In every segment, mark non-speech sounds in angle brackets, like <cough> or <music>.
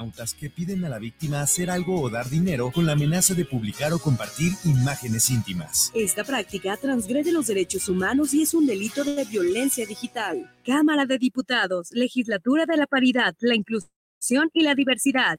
cibernautas que piden a la víctima hacer algo o dar dinero con la amenaza de publicar o compartir imágenes íntimas. Esta práctica transgrede los derechos humanos y es un delito de violencia digital. Cámara de Diputados, Legislatura de la Paridad, la Inclusión y la Diversidad.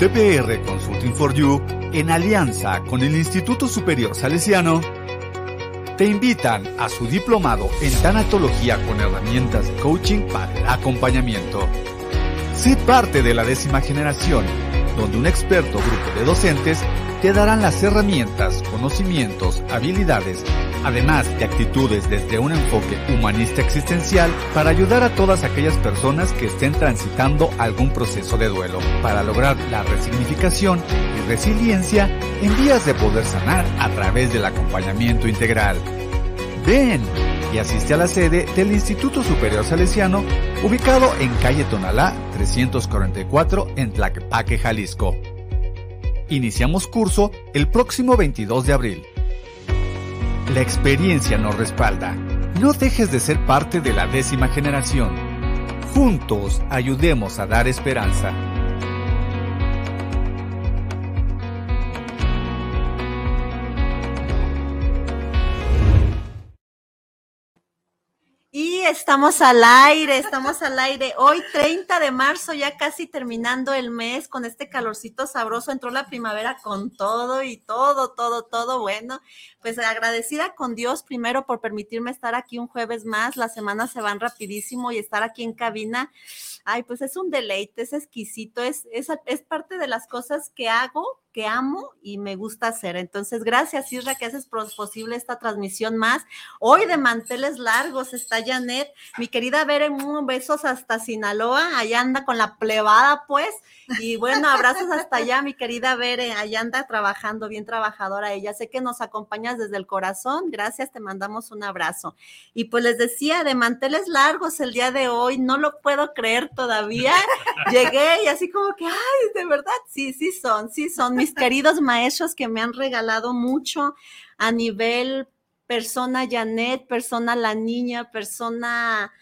TPR Consulting for You, en alianza con el Instituto Superior Salesiano, te invitan a su diplomado en tanatología con herramientas de coaching para el acompañamiento. Sé parte de la décima generación, donde un experto grupo de docentes te darán las herramientas, conocimientos, habilidades, además de actitudes desde un enfoque humanista existencial para ayudar a todas aquellas personas que estén transitando algún proceso de duelo, para lograr la resignificación y resiliencia en vías de poder sanar a través del acompañamiento integral. Ven y asiste a la sede del Instituto Superior Salesiano, ubicado en calle Tonalá 344 en Tlaquepaque, Jalisco. Iniciamos curso el próximo 22 de abril. La experiencia nos respalda. No dejes de ser parte de la décima generación. Juntos ayudemos a dar esperanza. Estamos al aire, estamos al aire. Hoy 30 de marzo, ya casi terminando el mes con este calorcito sabroso, entró la primavera con todo y todo, todo, todo bueno. Pues agradecida con Dios primero por permitirme estar aquí un jueves más. Las semanas se van rapidísimo y estar aquí en cabina. Ay, pues es un deleite, es exquisito, es, es, es parte de las cosas que hago que amo y me gusta hacer. Entonces, gracias Isra que haces posible esta transmisión más. Hoy de manteles largos está Janet, mi querida Bere, besos hasta Sinaloa, allá anda con la plebada pues, y bueno, abrazos hasta allá, mi querida Bere, allá anda trabajando, bien trabajadora ella. Sé que nos acompañas desde el corazón, gracias, te mandamos un abrazo. Y pues les decía, de manteles largos el día de hoy, no lo puedo creer todavía. Llegué y así como que, ay, de verdad, sí, sí son, sí son mis queridos maestros que me han regalado mucho a nivel persona Janet, persona la niña, persona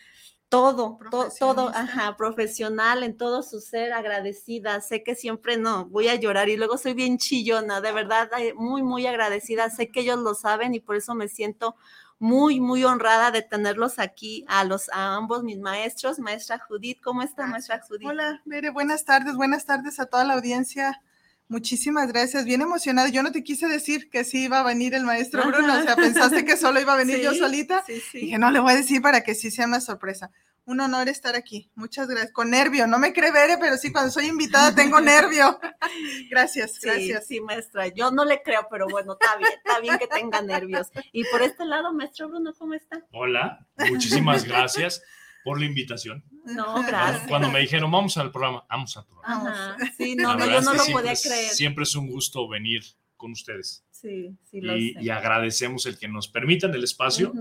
todo, todo, ajá, profesional en todo su ser, agradecida. Sé que siempre no, voy a llorar y luego soy bien chillona, de verdad, muy, muy agradecida. Sé que ellos lo saben y por eso me siento muy, muy honrada de tenerlos aquí a los, a ambos mis maestros. Maestra Judith, ¿cómo está, maestra Judith? Hola, Mere, buenas tardes, buenas tardes a toda la audiencia Muchísimas gracias, bien emocionada. Yo no te quise decir que sí iba a venir el maestro Bruno, o sea, pensaste que solo iba a venir yo solita. Sí, sí. Dije, no, le voy a decir para que sí sea más sorpresa. Un honor estar aquí. Muchas gracias. Con nervio, no me cree ver, pero sí, cuando soy invitada tengo nervio. <laughs> Gracias, gracias. Sí, maestra, yo no le creo, pero bueno, está bien, está bien que tenga nervios. Y por este lado, maestro Bruno, ¿cómo está? Hola, muchísimas <laughs> gracias por la invitación. No, gracias. Cuando me dijeron, vamos al programa, vamos al programa. Sí, no, no yo no lo podía creer. Siempre es un gusto venir con ustedes. Sí, sí, lo y, sé. y agradecemos el que nos permitan el espacio.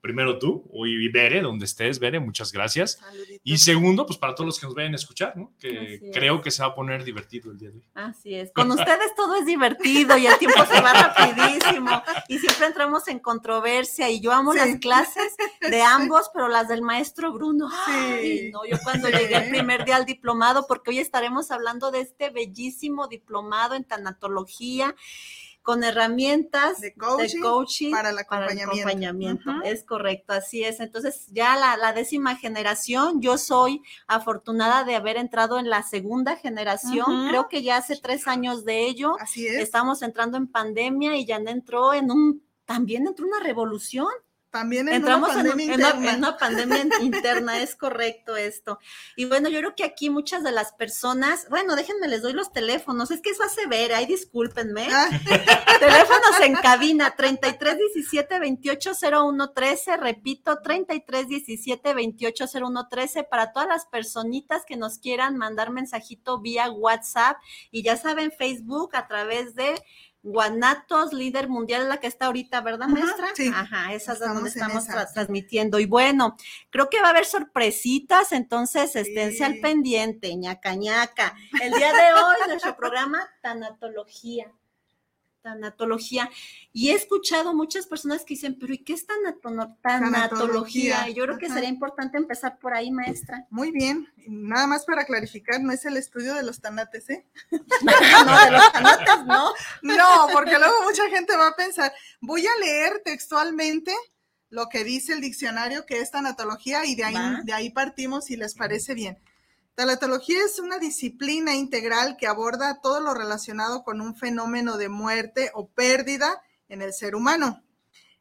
Primero tú, y Bere, donde estés, Bere, muchas gracias. Y segundo, pues para todos los que nos vayan a escuchar, ¿no? Que creo que se va a poner divertido el día de hoy. Así es. Con ustedes todo es divertido y el tiempo se va <laughs> rapidísimo y siempre entramos en controversia y yo amo las clases de <laughs> ambos, pero las del maestro Bruno. Sí. no, yo cuando llegué el primer día al diplomado, porque hoy estaremos hablando de este bellísimo diplomado en tanatología con herramientas de coaching, para el acompañamiento. Es correcto, así es. Entonces, ya la, décima generación, yo soy afortunada de haber entrado en la segunda generación, creo que ya hace tres años de ello. Así es. Estamos entrando en pandemia y ya entró en un, también entró una revolución También en Entramos una pandemia en, una, interna. en una pandemia <laughs> interna, es correcto esto. Y bueno, yo creo que aquí muchas de las personas, bueno, déjenme, les doy los teléfonos, es que eso hace ver, ay, discúlpenme. Ah, <laughs> Teléfonos en cabina, 33 17 28 01 13, repito, 33 17 28 01 13, para todas las personitas que nos quieran mandar mensajito vía WhatsApp, y ya saben, Facebook a través de Guanatos, líder mundial, la que está ahorita, ¿verdad, Ajá, maestra? sí. Ajá, esa es donde Estamos esa, sí. transmitiendo. Y bueno, creo que va a haber sorpresitas, entonces esténse al pendiente, ñaca ñaca. El día de hoy, nuestro programa, Tanatología. Tanatología. Y he escuchado muchas personas que dicen, pero ¿y qué es tanato- tanatología? Yo creo que ajá. sería importante empezar por ahí, maestra. Muy bien. Nada más para clarificar, no es el estudio de los tanates, ¿eh? <laughs> no, de los tanates, no. No, porque luego mucha gente va a pensar, voy a leer textualmente lo que dice el diccionario que es tanatología y de ahí, Va. de ahí partimos si les parece bien. Tanatología es una disciplina integral que aborda todo lo relacionado con un fenómeno de muerte o pérdida en el ser humano.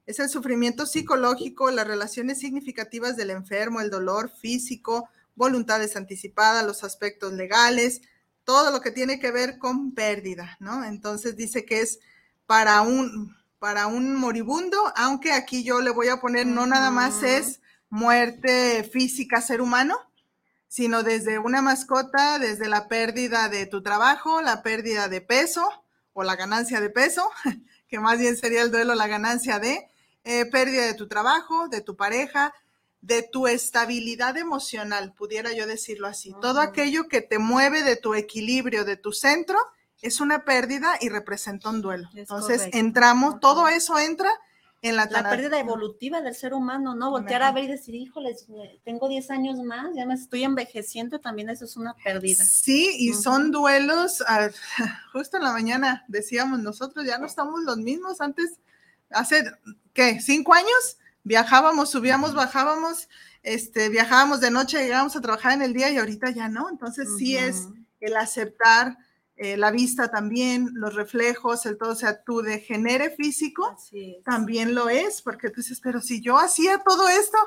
Es el sufrimiento psicológico, las relaciones significativas del enfermo, el dolor físico, voluntades anticipadas, los aspectos legales, todo lo que tiene que ver con pérdida, ¿no? Entonces dice que es para un, para un moribundo, aunque aquí yo le voy a poner, no nada más es muerte física ser humano, sino desde una mascota, desde la pérdida de tu trabajo, la pérdida de peso o la ganancia de peso, <laughs> que más bien sería el duelo, la ganancia de eh, pérdida de tu trabajo, de tu pareja, de tu estabilidad emocional, pudiera yo decirlo así. Todo aquello que te mueve de tu equilibrio, de tu centro, es una pérdida y representa un duelo. Es Entonces correcto. entramos, todo eso entra en la, La pérdida evolutiva del ser humano, ¿no? Voltear a ver y decir, híjoles, tengo 10 años más, ya me estoy envejeciendo, también eso es una pérdida. Sí, y son duelos, <laughs> justo en la mañana decíamos nosotros, ya no estamos los mismos, antes, hace, ¿qué? ¿Cinco años? Viajábamos, subíamos, bajábamos, este, viajábamos de noche, llegábamos a trabajar en el día y ahorita ya no, entonces sí es el aceptar eh, la vista también, los reflejos, el todo, o sea, tu degenere físico también lo es, porque tú dices, pero si yo hacía todo esto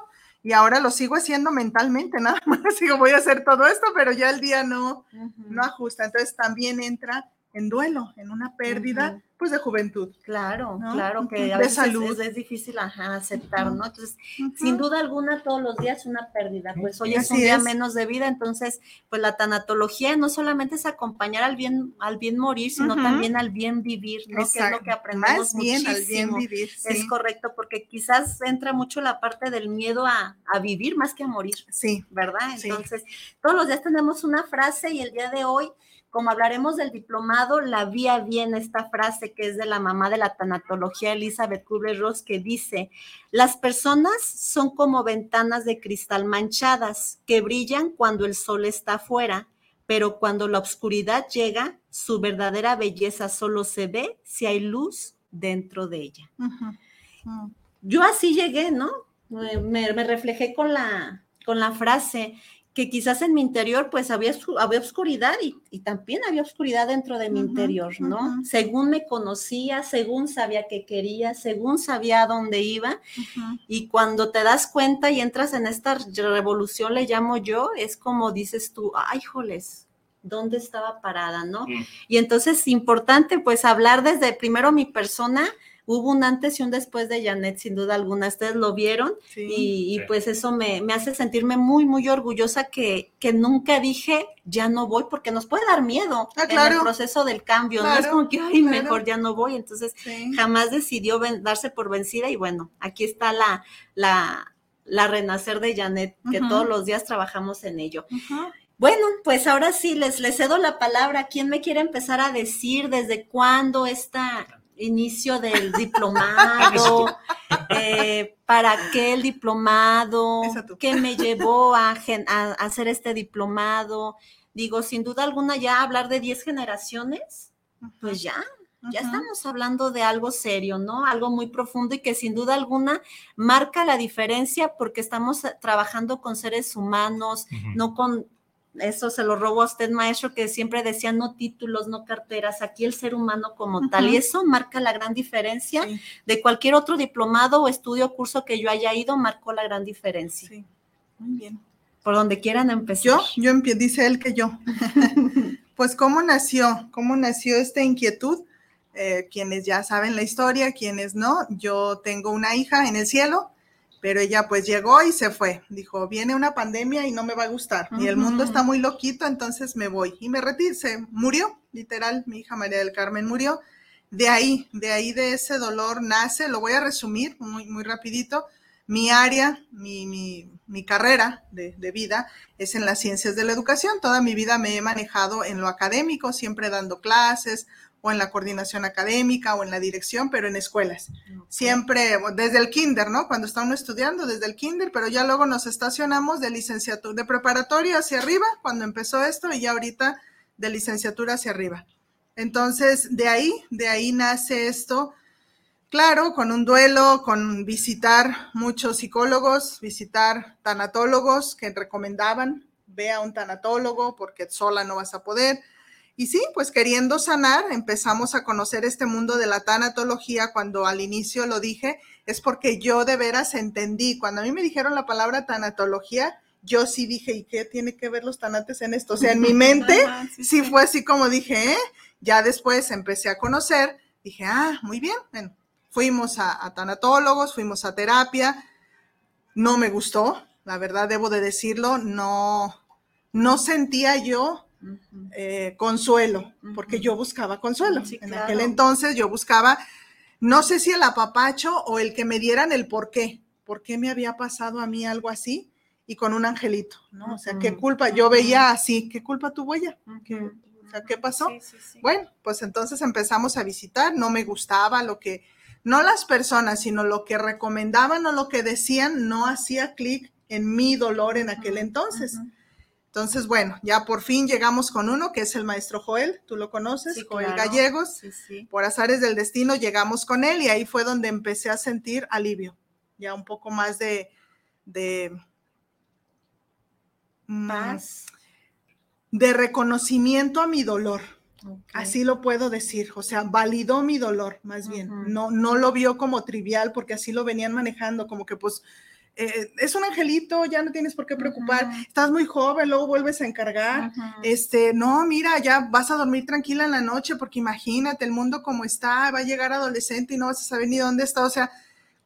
y ahora lo sigo haciendo mentalmente, <laughs> nada más digo, voy a hacer todo esto, pero ya el día no, no ajusta. Entonces también entra en duelo, en una pérdida, pues de juventud. Claro, ¿no? claro, que a De veces salud. Es, es difícil ajá, aceptar, ¿no? Entonces, sin duda alguna, todos los días una pérdida. Pues hoy es un Así día es. menos de vida, entonces, pues la tanatología no solamente es acompañar al bien, al bien morir, sino también al bien vivir, ¿no? Que es lo que aprendemos Más bien al bien muchísimo. vivir. Es correcto, porque quizás entra mucho la parte del miedo a, a vivir más que a morir, sí. ¿verdad? Sí. Entonces, todos los días tenemos una frase y el día de hoy, como hablaremos del diplomado, la vía bien esta frase que es de la mamá de la tanatología, Elizabeth Kubler-Ross, que dice, las personas son como ventanas de cristal manchadas que brillan cuando el sol está afuera, pero cuando la oscuridad llega, su verdadera belleza solo se ve si hay luz dentro de ella. Ujú. yo así llegué, ¿no? Me, me- me reflejé con la, con la frase que quizás en mi interior pues había, había oscuridad y, y también había oscuridad dentro de mi interior, ¿no? Según me conocía, según sabía qué quería, según sabía a dónde iba y cuando te das cuenta y entras en esta revolución, le llamo yo, es como dices tú, ay, joles, ¿dónde estaba parada, no? Mm. Y entonces, importante, pues hablar desde primero mi persona, hubo un antes y un después de Janet, sin duda alguna, ustedes lo vieron Sí. y, y, Sí. pues eso me, me hace sentirme muy, muy orgullosa que, que nunca dije, ya no voy, porque nos puede dar miedo Ah, en el claro. proceso del cambio, ¿no? Es Claro, como que, ay, claro. mejor ya no voy, entonces Sí. jamás decidió ven- darse por vencida y bueno, aquí está la, la, la renacer de Janet, que todos los días trabajamos en ello. Bueno, pues ahora sí, les, les cedo la palabra. ¿Quién me quiere empezar a decir desde cuándo está inicio del <laughs> diplomado? Eh, ¿Para qué el diplomado? ¿Qué me llevó a, hacer este diplomado? Digo, sin duda alguna ya hablar de 10 generaciones, pues ya, ya estamos hablando de algo serio, ¿no? Algo muy profundo y que sin duda alguna marca la diferencia porque estamos eh, trabajando con seres humanos, no con eso se lo robó a usted, maestro, que siempre decía no títulos, no carteras, aquí el ser humano como tal. Y eso marca la gran diferencia de cualquier otro diplomado o estudio o curso que yo haya ido, marcó la gran diferencia. Sí, muy bien. Por donde quieran empezar. Yo, yo empiezo, dice él que yo. <laughs> pues, ¿cómo nació? ¿Cómo nació esta inquietud? Eh, quienes ya saben la historia, quienes no, yo tengo una hija en el cielo pero ella pues llegó y se fue. Dijo, viene una pandemia y no me va a gustar. Y el mundo está muy loquito, entonces me voy. Y me retiré, se murió, literal, mi hija María del Carmen murió. De ahí, de ahí de ese dolor nace, lo voy a resumir muy, muy rapidito. Mi área, mi, mi, mi carrera de, de, vida es en las ciencias de la educación. Toda mi vida me he manejado en lo académico, siempre dando clases o en la coordinación académica o en la dirección, pero en escuelas. Siempre, desde el kinder, ¿no? Cuando está uno estudiando, desde el kinder, pero ya luego nos estacionamos de licenciatura, de preparatoria hacia arriba, cuando empezó esto, y ya ahorita de licenciatura hacia arriba. Entonces, de ahí, de ahí nace esto. Claro, con un duelo, con visitar muchos psicólogos, visitar tanatólogos que recomendaban, ve a un tanatólogo porque sola no vas a poder y sí, pues queriendo sanar, empezamos a conocer este mundo de la tanatología. Cuando al inicio lo dije, es porque yo de veras entendí. Cuando a mí me dijeron la palabra tanatología, yo sí dije, ¿y qué tiene que ver los tanates en esto? O sea, en mi <laughs> mente sí, fue así como dije, ¿eh? Ya después empecé a conocer, dije, ah, muy bien. Bueno, fuimos a, a tanatólogos, fuimos a terapia. No me gustó, la verdad debo de decirlo, no, no sentía yo eh, consuelo, porque yo buscaba consuelo. en aquel entonces yo buscaba, no sé si el apapacho o el que me dieran el por qué, por qué me había pasado a mí algo así y con un angelito, ¿no? O sea, qué culpa, yo veía así, ¿qué culpa tuvo ella? ¿Qué, o sea, ¿qué pasó? bueno, pues entonces empezamos a visitar, no me gustaba lo que, no las personas, sino lo que recomendaban o lo que decían, no hacía clic en mi dolor en aquel entonces. Entonces, bueno, ya por fin llegamos con uno, que es el maestro Joel, tú lo conoces, Joel Gallegos. Por azares del destino llegamos con él y ahí fue donde empecé a sentir alivio, ya un poco más de... de más de reconocimiento a mi dolor. Así lo puedo decir, o sea, validó mi dolor, más bien. No, no lo vio como trivial porque así lo venían manejando, como que pues eh, es un angelito, ya no tienes por qué preocupar, estás muy joven, luego vuelves a encargar, este, no, mira, ya vas a dormir tranquila en la noche, porque imagínate el mundo como está, va a llegar adolescente y no vas a saber ni dónde está, o sea,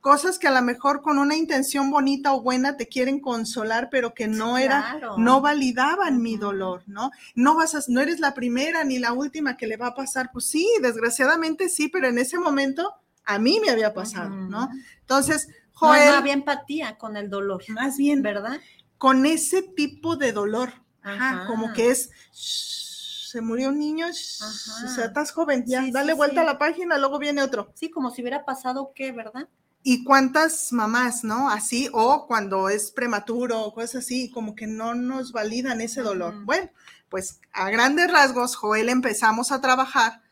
cosas que a lo mejor con una intención bonita o buena te quieren consolar, pero que no era, no validaban mi dolor, ¿no? No vas a, no eres la primera ni la última que le va a pasar, pues sí, desgraciadamente sí, pero en ese momento a mí me había pasado, ¿no? Entonces, no, había empatía con el dolor. Más bien, ¿verdad? Con ese tipo de dolor. Ajá, como que es, se murió un niño, o sea, estás joven, ya, dale vuelta a la página, luego viene otro. Sí, como si hubiera pasado qué, ¿verdad? Y cuántas mamás, ¿no? Así, o cuando es prematuro, cosas así, como que no nos validan ese dolor. Bueno, pues a grandes rasgos, Joel empezamos a trabajar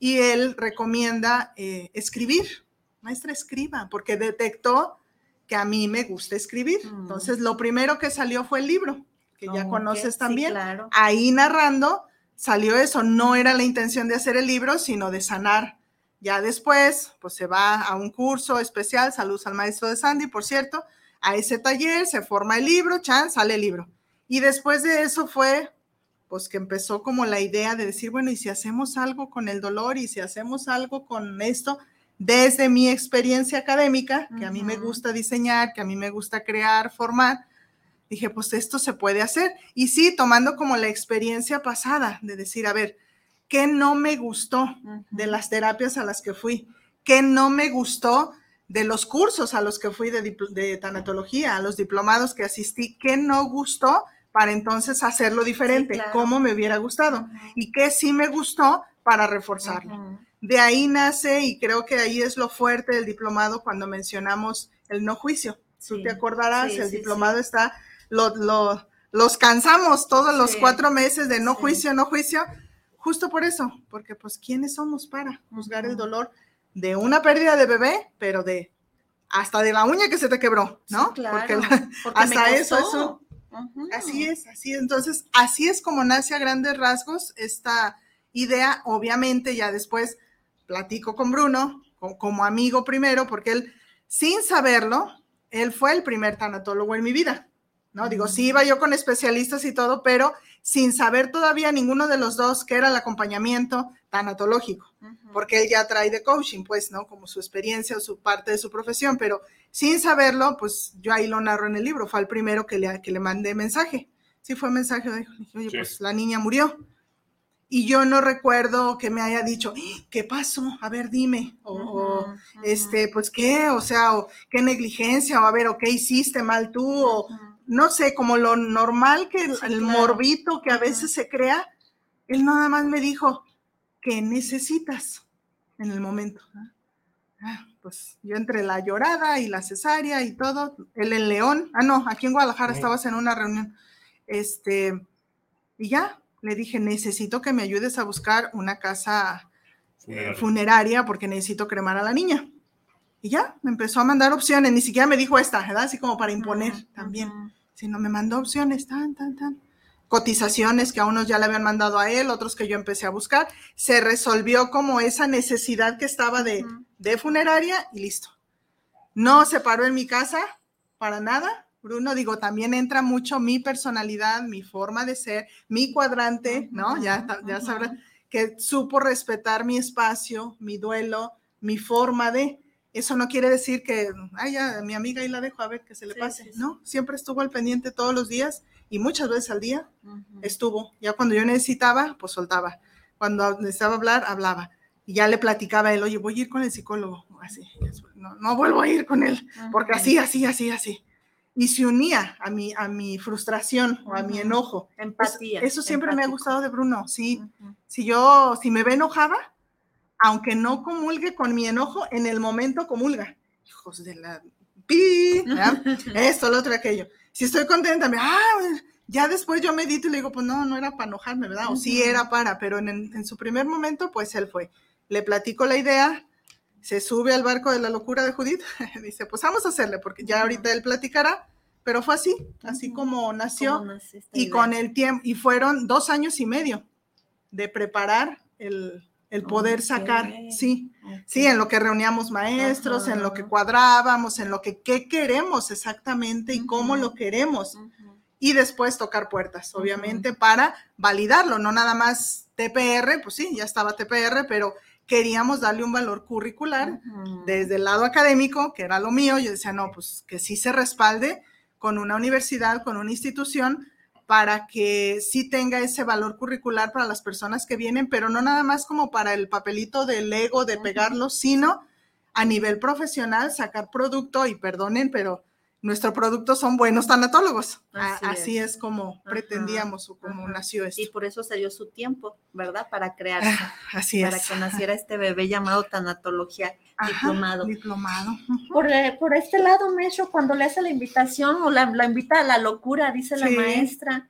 y él recomienda eh, escribir maestra escriba, porque detectó que a mí me gusta escribir. Mm. Entonces, lo primero que salió fue el libro, que ya conoces también. Ahí narrando salió eso, no era la intención de hacer el libro, sino de sanar. Ya después, pues se va a un curso especial, saludos al maestro de Sandy, por cierto, a ese taller, se forma el libro, chan, sale el libro. Y después de eso fue, pues que empezó como la idea de decir, bueno, ¿y si hacemos algo con el dolor? ¿Y si hacemos algo con esto? Desde mi experiencia académica, que a mí me gusta diseñar, que a mí me gusta crear, formar, dije, pues esto se puede hacer. Y sí, tomando como la experiencia pasada de decir, a ver, ¿qué no me gustó de las terapias a las que fui? ¿Qué no me gustó de los cursos a los que fui de, tanatología, a los diplomados que asistí? ¿Qué no gustó para entonces hacerlo diferente? ¿Cómo me hubiera gustado? ¿Y qué sí me gustó para reforzarlo? De ahí nace, y creo que ahí es lo fuerte del diplomado cuando mencionamos el no juicio. Tú te acordarás, el diplomado está, lo, los cansamos todos los cuatro meses de no juicio, no juicio, justo por eso, porque pues ¿quiénes somos para juzgar el dolor de una pérdida de bebé, pero de hasta de la uña que se te quebró, ¿no? porque, hasta eso es Así es, así es. Entonces, así es como nace a grandes rasgos esta idea. Obviamente, ya después platico con Bruno, como amigo primero, porque él, sin saberlo, él fue el primer tanatólogo en mi vida. ¿no? Digo, sí iba yo con especialistas y todo, pero sin saber todavía ninguno de los dos que era el acompañamiento tanatológico, porque él ya trae de coaching, pues, ¿no? Como su experiencia o su parte de su profesión, pero sin saberlo, pues yo ahí lo narro en el libro, fue el primero que le, que le mandé mensaje. Sí, fue mensaje, dije, oye, pues la niña murió. Y yo no recuerdo que me haya dicho, ¿qué pasó? A ver, dime. O, este, pues qué, o sea, o qué negligencia, o a ver, o qué hiciste mal tú, o no sé, como lo normal que el, morbito que a veces se crea, él nada más me dijo, ¿qué necesitas en el momento? Ah, pues yo entre la llorada y la cesárea y todo, él en León, ah, no, aquí en Guadalajara estabas en una reunión, este, y ya, le dije, necesito que me ayudes a buscar una casa eh, funeraria porque necesito cremar a la niña. Y ya, me empezó a mandar opciones, ni siquiera me dijo esta, ¿verdad? Así como para imponer también sino me mandó opciones, tan, tan, tan. Cotizaciones que a unos ya le habían mandado a él, otros que yo empecé a buscar. Se resolvió como esa necesidad que estaba de, de funeraria y listo. No se paró en mi casa para nada. Bruno, digo, también entra mucho mi personalidad, mi forma de ser, mi cuadrante, ¿no? Ya, ya sabrás que supo respetar mi espacio, mi duelo, mi forma de. Eso no quiere decir que, ay, ya, mi amiga ahí la dejo a ver que se le pase. No, siempre estuvo al pendiente todos los días y muchas veces al día estuvo. Ya cuando yo necesitaba, pues soltaba. Cuando necesitaba hablar, hablaba. Y ya le platicaba a él, oye, voy a ir con el psicólogo. Así, no, vuelvo a ir con él, porque así, así, así, así. Y se unía a mi, a mi frustración o a mi enojo. Empatía. Eso, siempre me ha gustado de Bruno, sí. Si yo, si me ve enojada, aunque no comulgue con mi enojo, en el momento comulga. Hijos de la pi, <laughs> esto, lo otro, aquello. Si estoy contenta, me, ah, ya después yo medito y le digo, pues no, no era para enojarme, ¿verdad? O sí era para, pero en, en, su primer momento, pues él fue. Le platico la idea, se sube al barco de la locura de Judith, <laughs> dice, pues vamos a hacerle, porque ya ahorita él platicará, pero fue así, así como nació, y con el tiempo, y fueron dos años y medio de preparar el, el poder sacar, sí, sí, en lo que reuníamos maestros, en lo que cuadrábamos, en lo que qué queremos exactamente y cómo lo queremos. Y después tocar puertas, obviamente, para validarlo, no nada más TPR, pues sí, ya estaba TPR, pero queríamos darle un valor curricular desde el lado académico, que era lo mío, yo decía, no, pues que sí se respalde con una universidad, con una institución, para que sí tenga ese valor curricular para las personas que vienen, pero no nada más como para el papelito del ego de pegarlo, sino a nivel profesional sacar producto y perdonen, pero nuestro producto son buenos tanatólogos. Así, es. como pretendíamos o como nació esto. Y por eso se dio su tiempo, ¿verdad? Para crearse. Ah, así para es. Para que naciera este bebé llamado tanatología diplomado. Diplomado. Por, eh, por, este lado, Mecho, cuando le hace la invitación o la, invita a la locura, dice la maestra.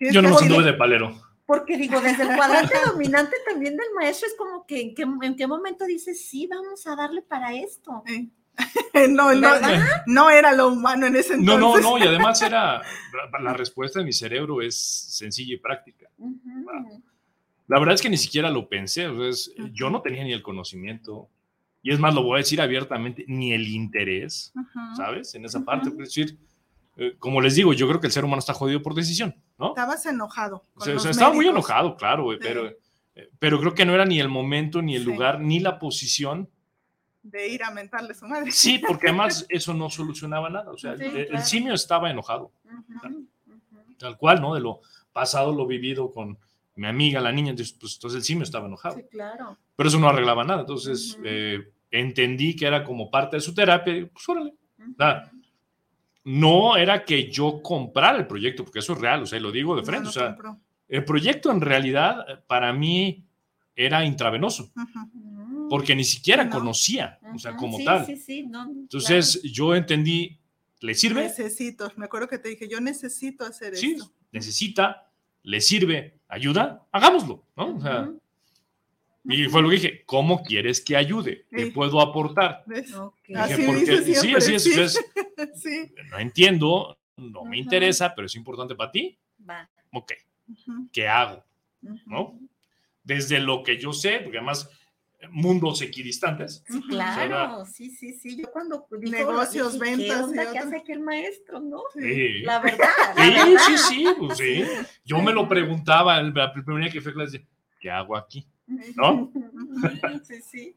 Yo no me anduve de palero. Porque digo, desde el cuadrante <laughs> dominante también del maestro es como que en qué, en qué momento dice, sí, vamos a darle para esto. <laughs> no, no, no, era lo humano en ese entonces. No, no, no, y además era, <laughs> la respuesta de mi cerebro es sencilla y práctica. La verdad es que ni siquiera lo pensé, yo no tenía ni el conocimiento, y es más, lo voy a decir abiertamente, ni el interés, ¿sabes? En esa parte, es decir, eh, como les digo, yo creo que el ser humano está jodido por decisión, ¿no? Estabas enojado. O sea, estaba muy enojado, claro, pero, eh, pero creo que no era ni el momento, ni el lugar, ni la posición de ir a mentarle su madre. Sí, <laughs> porque además eso no solucionaba nada. O sea, el, simio estaba enojado. Tal cual, ¿no? De lo pasado, lo vivido con mi amiga, la niña, entonces, pues, entonces el simio estaba enojado. Sí, claro. Pero eso no arreglaba nada. Entonces eh, entendí que era como parte de su terapia y pues órale. no era que yo comprara el proyecto, porque eso es real, o sea, lo digo de frente. o sea, el proyecto en realidad para mí era intravenoso porque ni siquiera conocía, o sea, como tal. Sí, sí, no, Entonces yo entendí, ¿le sirve? Necesito, me acuerdo que te dije, yo necesito hacer sí, necesita, le sirve, ayuda, hagámoslo, ¿no? O sea, y fue lo que dije, ¿cómo quieres que ayude? ¿Qué puedo aportar? Okay. Así porque, sí, así es, <laughs> sí. no entiendo, no me interesa, pero es importante para ti. Va. Ok. ¿Qué hago? ¿No? Desde lo que yo sé, porque además mundos equidistantes. claro, sí, sí, sí. Yo cuando digo, negocios, ventas, ¿qué, ¿qué hace aquí el maestro, no? Sí. La verdad. sí, sí, sí, pues sí. Yo me lo preguntaba la primera día que fue clase, ¿qué hago aquí? ¿No? <laughs> sí, sí.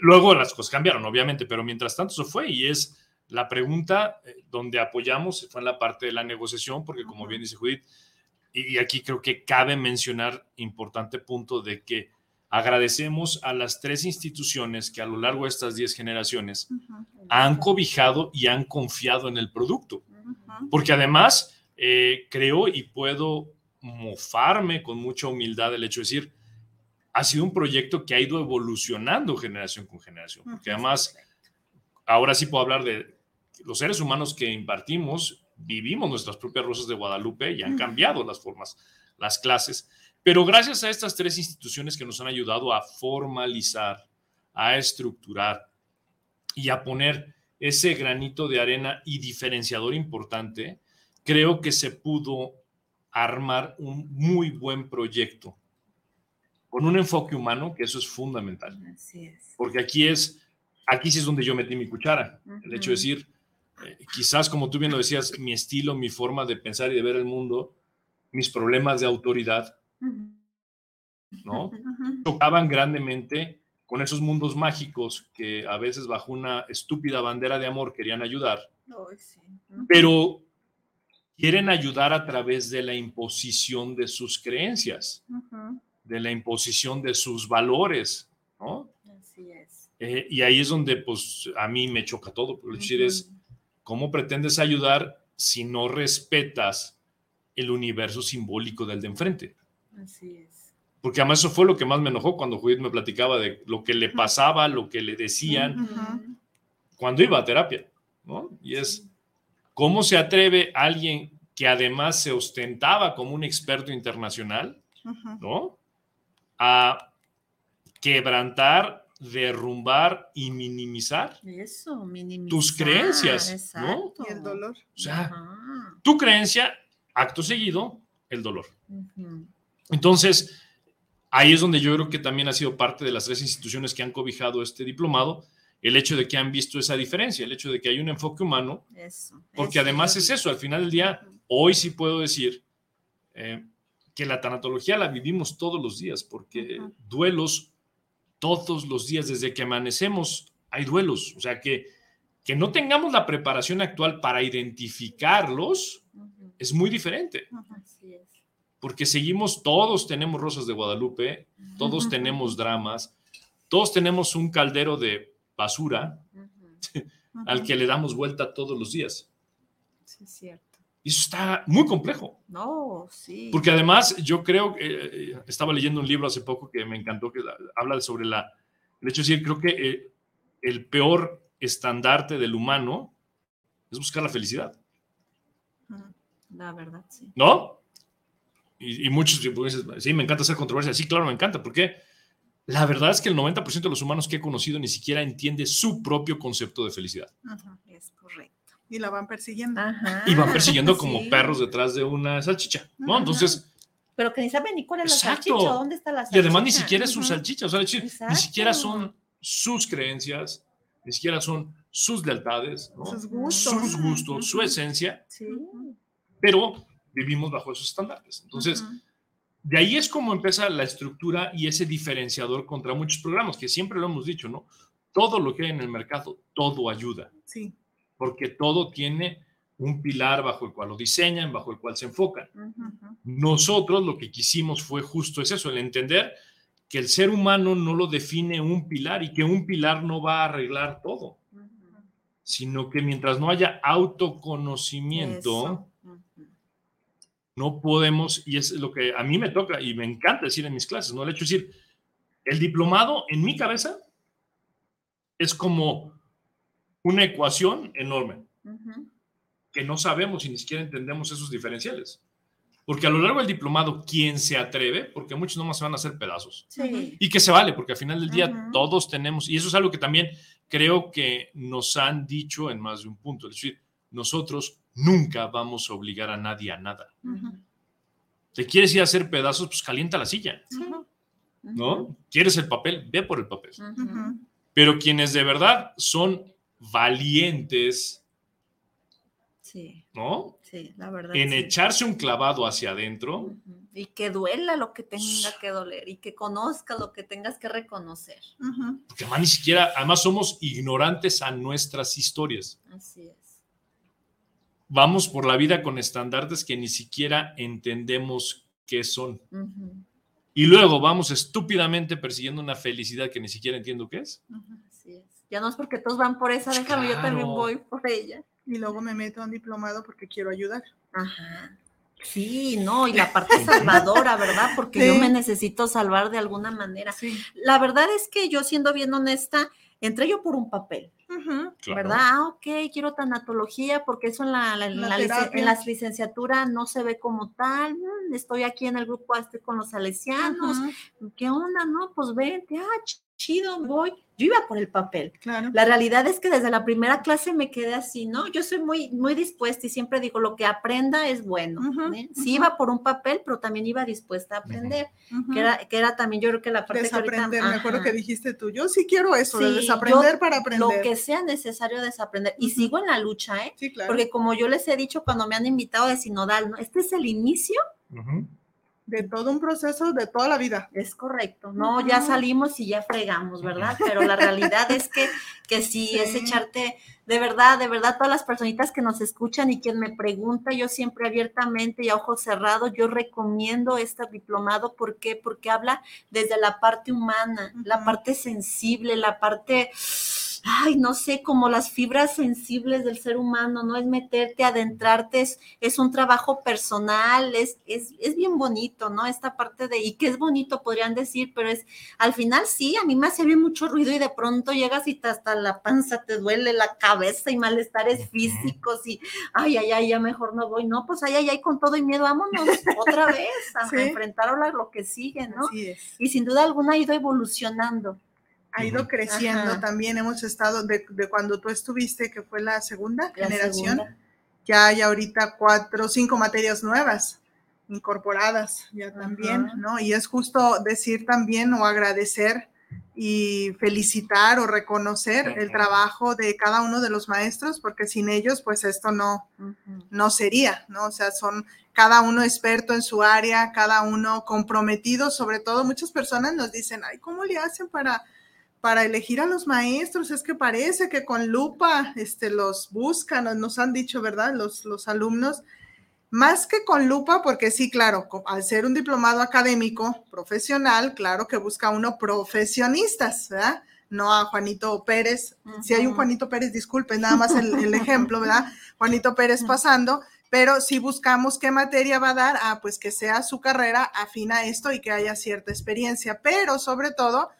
Luego las cosas cambiaron, obviamente, pero mientras tanto eso fue y es la pregunta eh, donde apoyamos fue en la parte de la negociación, porque como bien dice Judith, y aquí creo que cabe mencionar importante punto de que agradecemos a las tres instituciones que a lo largo de estas diez generaciones han cobijado y han confiado en el producto. Porque además eh, creo y puedo mofarme con mucha humildad el hecho de decir, ha sido un proyecto que ha ido evolucionando generación con generación. Porque además, ahora sí puedo hablar de los seres humanos que impartimos, vivimos nuestras propias rosas de Guadalupe y han cambiado las formas, las clases. Pero gracias a estas tres instituciones que nos han ayudado a formalizar, a estructurar y a poner ese granito de arena y diferenciador importante, creo que se pudo armar un muy buen proyecto con un enfoque humano, que eso es fundamental. Porque aquí es, aquí sí es donde yo metí mi cuchara. El hecho de decir, eh, quizás como tú bien lo decías, mi estilo, mi forma de pensar y de ver el mundo, mis problemas de autoridad, ¿no? Chocaban grandemente con esos mundos mágicos que a veces bajo una estúpida bandera de amor querían ayudar, pero quieren ayudar a través de la imposición de sus creencias, de la imposición de sus valores, ¿no? Así es. Eh, y ahí es donde, pues, a mí me choca todo, por decir, es, ¿cómo pretendes ayudar si no respetas el universo simbólico del de enfrente? Así es. Porque además eso fue lo que más me enojó cuando Judith me platicaba de lo que le pasaba, lo que le decían cuando iba a terapia, ¿no? Y es, ¿cómo se atreve alguien que además se ostentaba como un experto internacional, ¿no? A quebrantar, derrumbar y minimizar Eso, minimizar, tus creencias, ¿no? Y el dolor. O sea, tu creencia, acto seguido, el dolor. Entonces, ahí es donde yo creo que también ha sido parte de las tres instituciones que han cobijado este diplomado, el hecho de que han visto esa diferencia, el hecho de que hay un enfoque humano, porque además es eso, al final del día, hoy sí puedo decir eh, que la tanatología la vivimos todos los días, porque duelos todos los días, desde que amanecemos, hay duelos, o sea que que no tengamos la preparación actual para identificarlos es muy diferente. Así es porque seguimos, todos tenemos rosas de Guadalupe, todos tenemos dramas, todos tenemos un caldero de basura <laughs> al que le damos vuelta todos los días. Sí, es cierto. Y eso está muy complejo. No, sí. Porque además yo creo, que eh, estaba leyendo un libro hace poco que me encantó, que habla sobre la, el hecho de decir, creo que eh, el peor estandarte del humano es buscar la felicidad. La verdad, sí. ¿No? Y, muchos dicen, sí, me encanta hacer controversia. Sí, claro, me encanta, porque la verdad es que el 90% de los humanos que he conocido ni siquiera entiende su propio concepto de felicidad. es correcto. Y la van persiguiendo. y van persiguiendo como perros detrás de una salchicha, ¿no? Entonces... Pero que ni saben ni cuál es la salchicha, dónde está la salchicha. Y además ni siquiera es su salchicha, o sea, ni siquiera son sus creencias, ni siquiera son sus lealtades, sus gustos, sus gustos su esencia. Sí. Pero vivimos bajo esos estándares. Entonces, de ahí es como empieza la estructura y ese diferenciador contra muchos programas, que siempre lo hemos dicho, ¿no? Todo lo que hay en el mercado, todo ayuda. Sí. Porque todo tiene un pilar bajo el cual lo diseñan, bajo el cual se enfocan. Nosotros lo que quisimos fue justo es eso, el entender que el ser humano no lo define un pilar y que un pilar no va a arreglar todo, sino que mientras no haya autoconocimiento, no podemos, y es lo que a mí me toca y me encanta decir en mis clases, ¿no? El hecho de decir, el diplomado en mi cabeza es como una ecuación enorme, que no sabemos y ni siquiera entendemos esos diferenciales. Porque a lo largo del diplomado, quien se atreve, porque muchos nomás se van a hacer pedazos. Y que se vale, porque al final del día todos tenemos, y eso es algo que también creo que nos han dicho en más de un punto, es decir, nosotros nunca vamos a obligar a nadie a nada. ¿Te quieres ir a hacer pedazos? Pues calienta la silla. ¿No? ¿Quieres el papel? Ve por el papel. Pero quienes de verdad son valientes, ¿no? Sí, la verdad. En echarse un clavado hacia adentro. Y que duela lo que tenga que doler y que conozca lo que tengas que reconocer. Porque además ni siquiera, además somos ignorantes a nuestras historias. Así es. Vamos por la vida con estandartes que ni siquiera entendemos qué son. Y luego vamos estúpidamente persiguiendo una felicidad que ni siquiera entiendo qué es. Así es. Ya no es porque todos van por esa, déjame, yo también voy por ella. Y luego me meto a un diplomado porque quiero ayudar. Ajá. Sí, no, y la parte salvadora, ¿verdad? Porque yo me necesito salvar de alguna manera. Sí. La verdad es que yo, siendo bien honesta, entré yo por un papel, ¿verdad? Ah, ok, quiero tanatología porque eso en la, en, las licenciaturas no se ve como tal. Mm, estoy aquí en el grupo, estoy con los salesianos. ¿Qué onda? No, pues vente, ah, chido, voy yo iba por el papel. Claro. La realidad es que desde la primera clase me quedé así, ¿no? Yo soy muy, muy dispuesta y siempre digo, lo que aprenda es bueno. ¿eh? Sí iba por un papel, pero también iba dispuesta a aprender, que, era, que era también yo creo que la parte desaprender, me acuerdo que dijiste tú, yo sí quiero eso, desaprender para aprender. Lo que sea necesario desaprender. Y sigo en la lucha, ¿eh? Sí, claro. Porque como yo les he dicho cuando me han invitado de Sinodal, ¿no? Este es el inicio de todo un proceso de toda la vida. Es correcto, no, ya salimos y ya fregamos, ¿verdad? Pero la realidad es que, que <laughs> sí, es echarte, de verdad, de verdad, todas las personitas que nos escuchan y quien me pregunta, yo siempre abiertamente y a ojos cerrados, yo recomiendo este diplomado, ¿por qué? Porque habla desde la parte humana, la parte sensible, la parte ay, no sé, como las fibras sensibles del ser humano, no es meterte, adentrarte, es, un trabajo personal, es, es, es, bien bonito, ¿no? Esta parte de, y que es bonito, podrían decir, pero es, al final sí, a mí me hace bien mucho ruido y de pronto llegas y hasta la panza te duele, la cabeza y malestares físicos y, ay, ay, ay, ya mejor no voy, no, pues ay, ay, ay, con todo y miedo, vámonos <laughs> otra vez a, enfrentar a lo que sigue, ¿no? Y sin duda alguna ha ido evolucionando ha ido creciendo también. Hemos estado de, cuando tú estuviste, que fue la segunda generación, ya hay ahorita cuatro, cinco materias nuevas incorporadas ya también, ¿no? Y es justo decir también o agradecer y felicitar o reconocer el trabajo de cada uno de los maestros, porque sin ellos, pues esto no, no sería, ¿no? O sea, son cada uno experto en su área, cada uno comprometido, sobre todo muchas personas nos dicen, ay, ¿cómo le hacen para para elegir a los maestros, es que parece que con lupa este, los buscan, nos han dicho, ¿verdad? Los, los alumnos, más que con lupa, porque sí, claro, al ser un diplomado académico profesional, claro que busca uno profesionistas, ¿verdad? No a Juanito Pérez. Si hay un Juanito Pérez, disculpen, nada más el, el ejemplo, <laughs> ¿verdad? Juanito Pérez pasando, pero si buscamos qué materia va a dar, ah, pues que sea su carrera afina esto y que haya cierta experiencia, pero sobre todo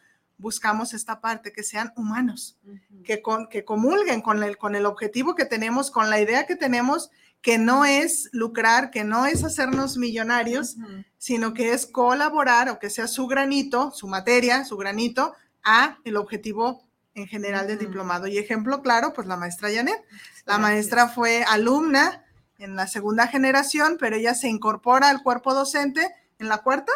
buscamos esta parte, que sean humanos, que, con, que comulguen con el, con el objetivo que tenemos, con la idea que tenemos, que no es lucrar, que no es hacernos millonarios, sino que es colaborar o que sea su granito, su materia, su granito, a el objetivo en general del diplomado. Y ejemplo claro, pues la maestra Janet. La maestra fue alumna en la segunda generación, pero ella se incorpora al cuerpo docente en la cuarta,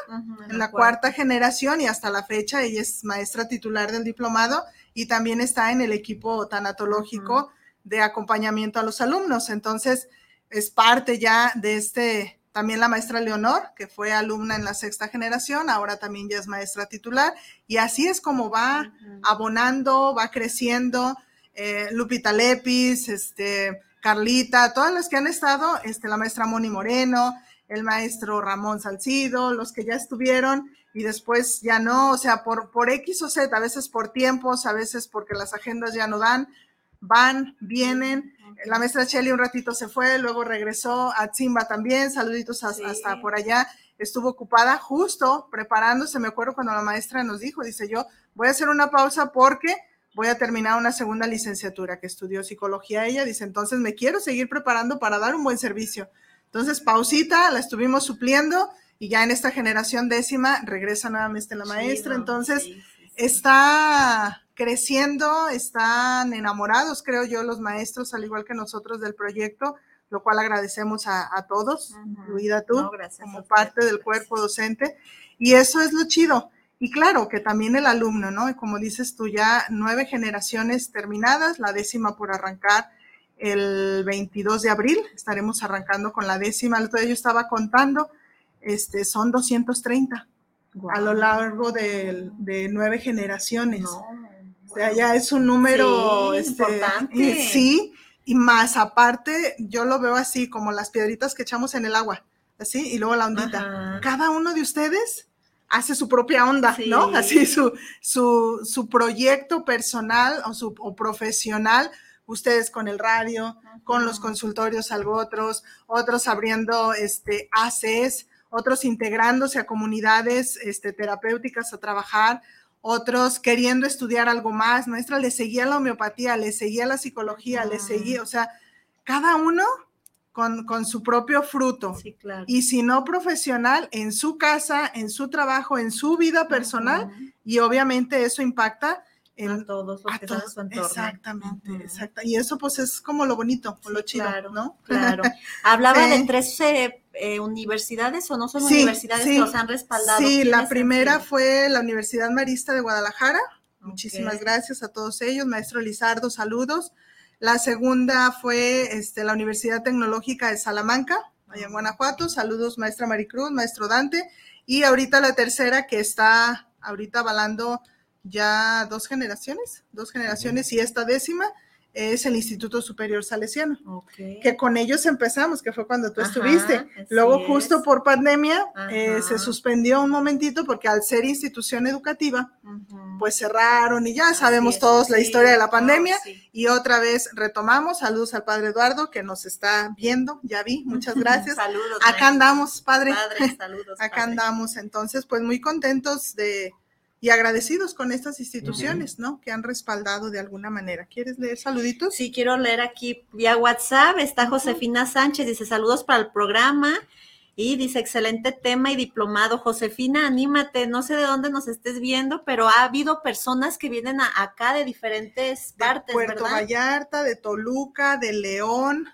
en, la, cuarta. generación y hasta la fecha ella es maestra titular del diplomado y también está en el equipo tanatológico de acompañamiento a los alumnos. Entonces, es parte ya de este, también la maestra Leonor, que fue alumna en la sexta generación, ahora también ya es maestra titular y así es como va abonando, va creciendo. Eh, Lupita Lepis, este, Carlita, todas las que han estado, este, la maestra Moni Moreno, el maestro Ramón Salcido, los que ya estuvieron y después ya no, o sea, por, por X o Z, a veces por tiempos, a veces porque las agendas ya no dan, van, vienen. La maestra Shelly un ratito se fue, luego regresó a Zimba también, saluditos hasta, por allá. Estuvo ocupada justo preparándose, me acuerdo cuando la maestra nos dijo, dice yo, voy a hacer una pausa porque voy a terminar una segunda licenciatura que estudió psicología ella, dice, entonces me quiero seguir preparando para dar un buen servicio. Entonces, pausita, la estuvimos supliendo y ya en esta generación décima regresa nuevamente la maestra. Entonces, está creciendo, están enamorados, creo yo, los maestros, al igual que nosotros del proyecto, lo cual agradecemos a, todos, incluida tú, como parte del cuerpo docente. Y eso es lo chido. Y claro, que también el alumno, ¿no? Y como dices tú, ya nueve generaciones terminadas, la décima por arrancar el 22 de abril, estaremos arrancando con la décima, el otro día yo estaba contando, este, son 230 a lo largo de, nueve generaciones. o sea, ya es un número este, importante. sí, y más aparte, yo lo veo así como las piedritas que echamos en el agua, así, y luego la ondita. Cada uno de ustedes hace su propia onda, ¿no? Así su, su, su, proyecto personal o, su, o profesional, ustedes con el radio, con los consultorios algo otros, otros abriendo este, ACES, otros integrándose a comunidades este, terapéuticas a trabajar, otros queriendo estudiar algo más. Nuestra le seguía la homeopatía, le seguía la psicología, le seguía, o sea, cada uno con, con, su propio fruto. Sí, claro. Y si no profesional, en su casa, en su trabajo, en su vida personal, y obviamente eso impacta en todos los que su entorno. Exactamente, exacto. Y eso pues es como lo bonito, lo chido, ¿no? Claro. <laughs> Hablaba de tres eh, universidades o no son universidades que los han respaldado. Sí, la primera fue la Universidad Marista de Guadalajara. Muchísimas gracias a todos ellos. Maestro Lizardo, saludos. La segunda fue este, la Universidad Tecnológica de Salamanca, allá en Guanajuato. Saludos, maestra Maricruz, maestro Dante. Y ahorita la tercera que está ahorita avalando ya dos generaciones, dos generaciones y esta décima es el Instituto Superior Salesiano, que con ellos empezamos, que fue cuando tú estuviste. Luego, justo por pandemia, eh, se suspendió un momentito porque al ser institución educativa, pues cerraron y ya sabemos todos la historia de la pandemia y otra vez retomamos. Saludos al Padre Eduardo que nos está viendo, ya vi, muchas <laughs> gracias. saludos. Acá andamos, Padre. padre saludos. <laughs> Acá andamos, entonces, pues muy contentos de y agradecidos con estas instituciones, ¿no? Que han respaldado de alguna manera. ¿Quieres leer saluditos? Sí, quiero leer aquí vía WhatsApp. Está Josefina Sánchez, dice saludos para el programa. Y dice, excelente tema y diplomado. Josefina, anímate, no sé de dónde nos estés viendo, pero ha habido personas que vienen acá de diferentes partes, de Puerto Vallarta, de Toluca, de León,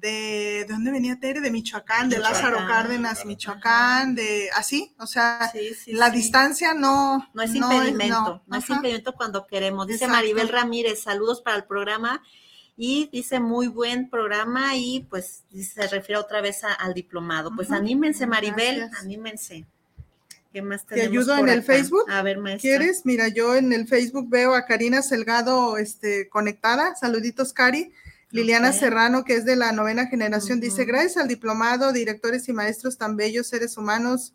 de, ¿de dónde venía Tere? De Michoacán, de Lázaro Cárdenas, Michoacán, de así, o sea, la distancia no, no es impedimento, no, es impedimento cuando queremos. Dice Maribel Ramírez, saludos para el programa y dice muy buen programa y pues se refiere otra vez al diplomado. Pues anímense Maribel, anímense. ¿Qué más Te ayudo en el Facebook. A ver, maestra. ¿Quieres? Mira, yo en el Facebook veo a Karina Selgado este, conectada. Saluditos, Cari. Liliana Serrano, que es de la novena generación, dice, gracias al diplomado, directores y maestros tan bellos, seres humanos,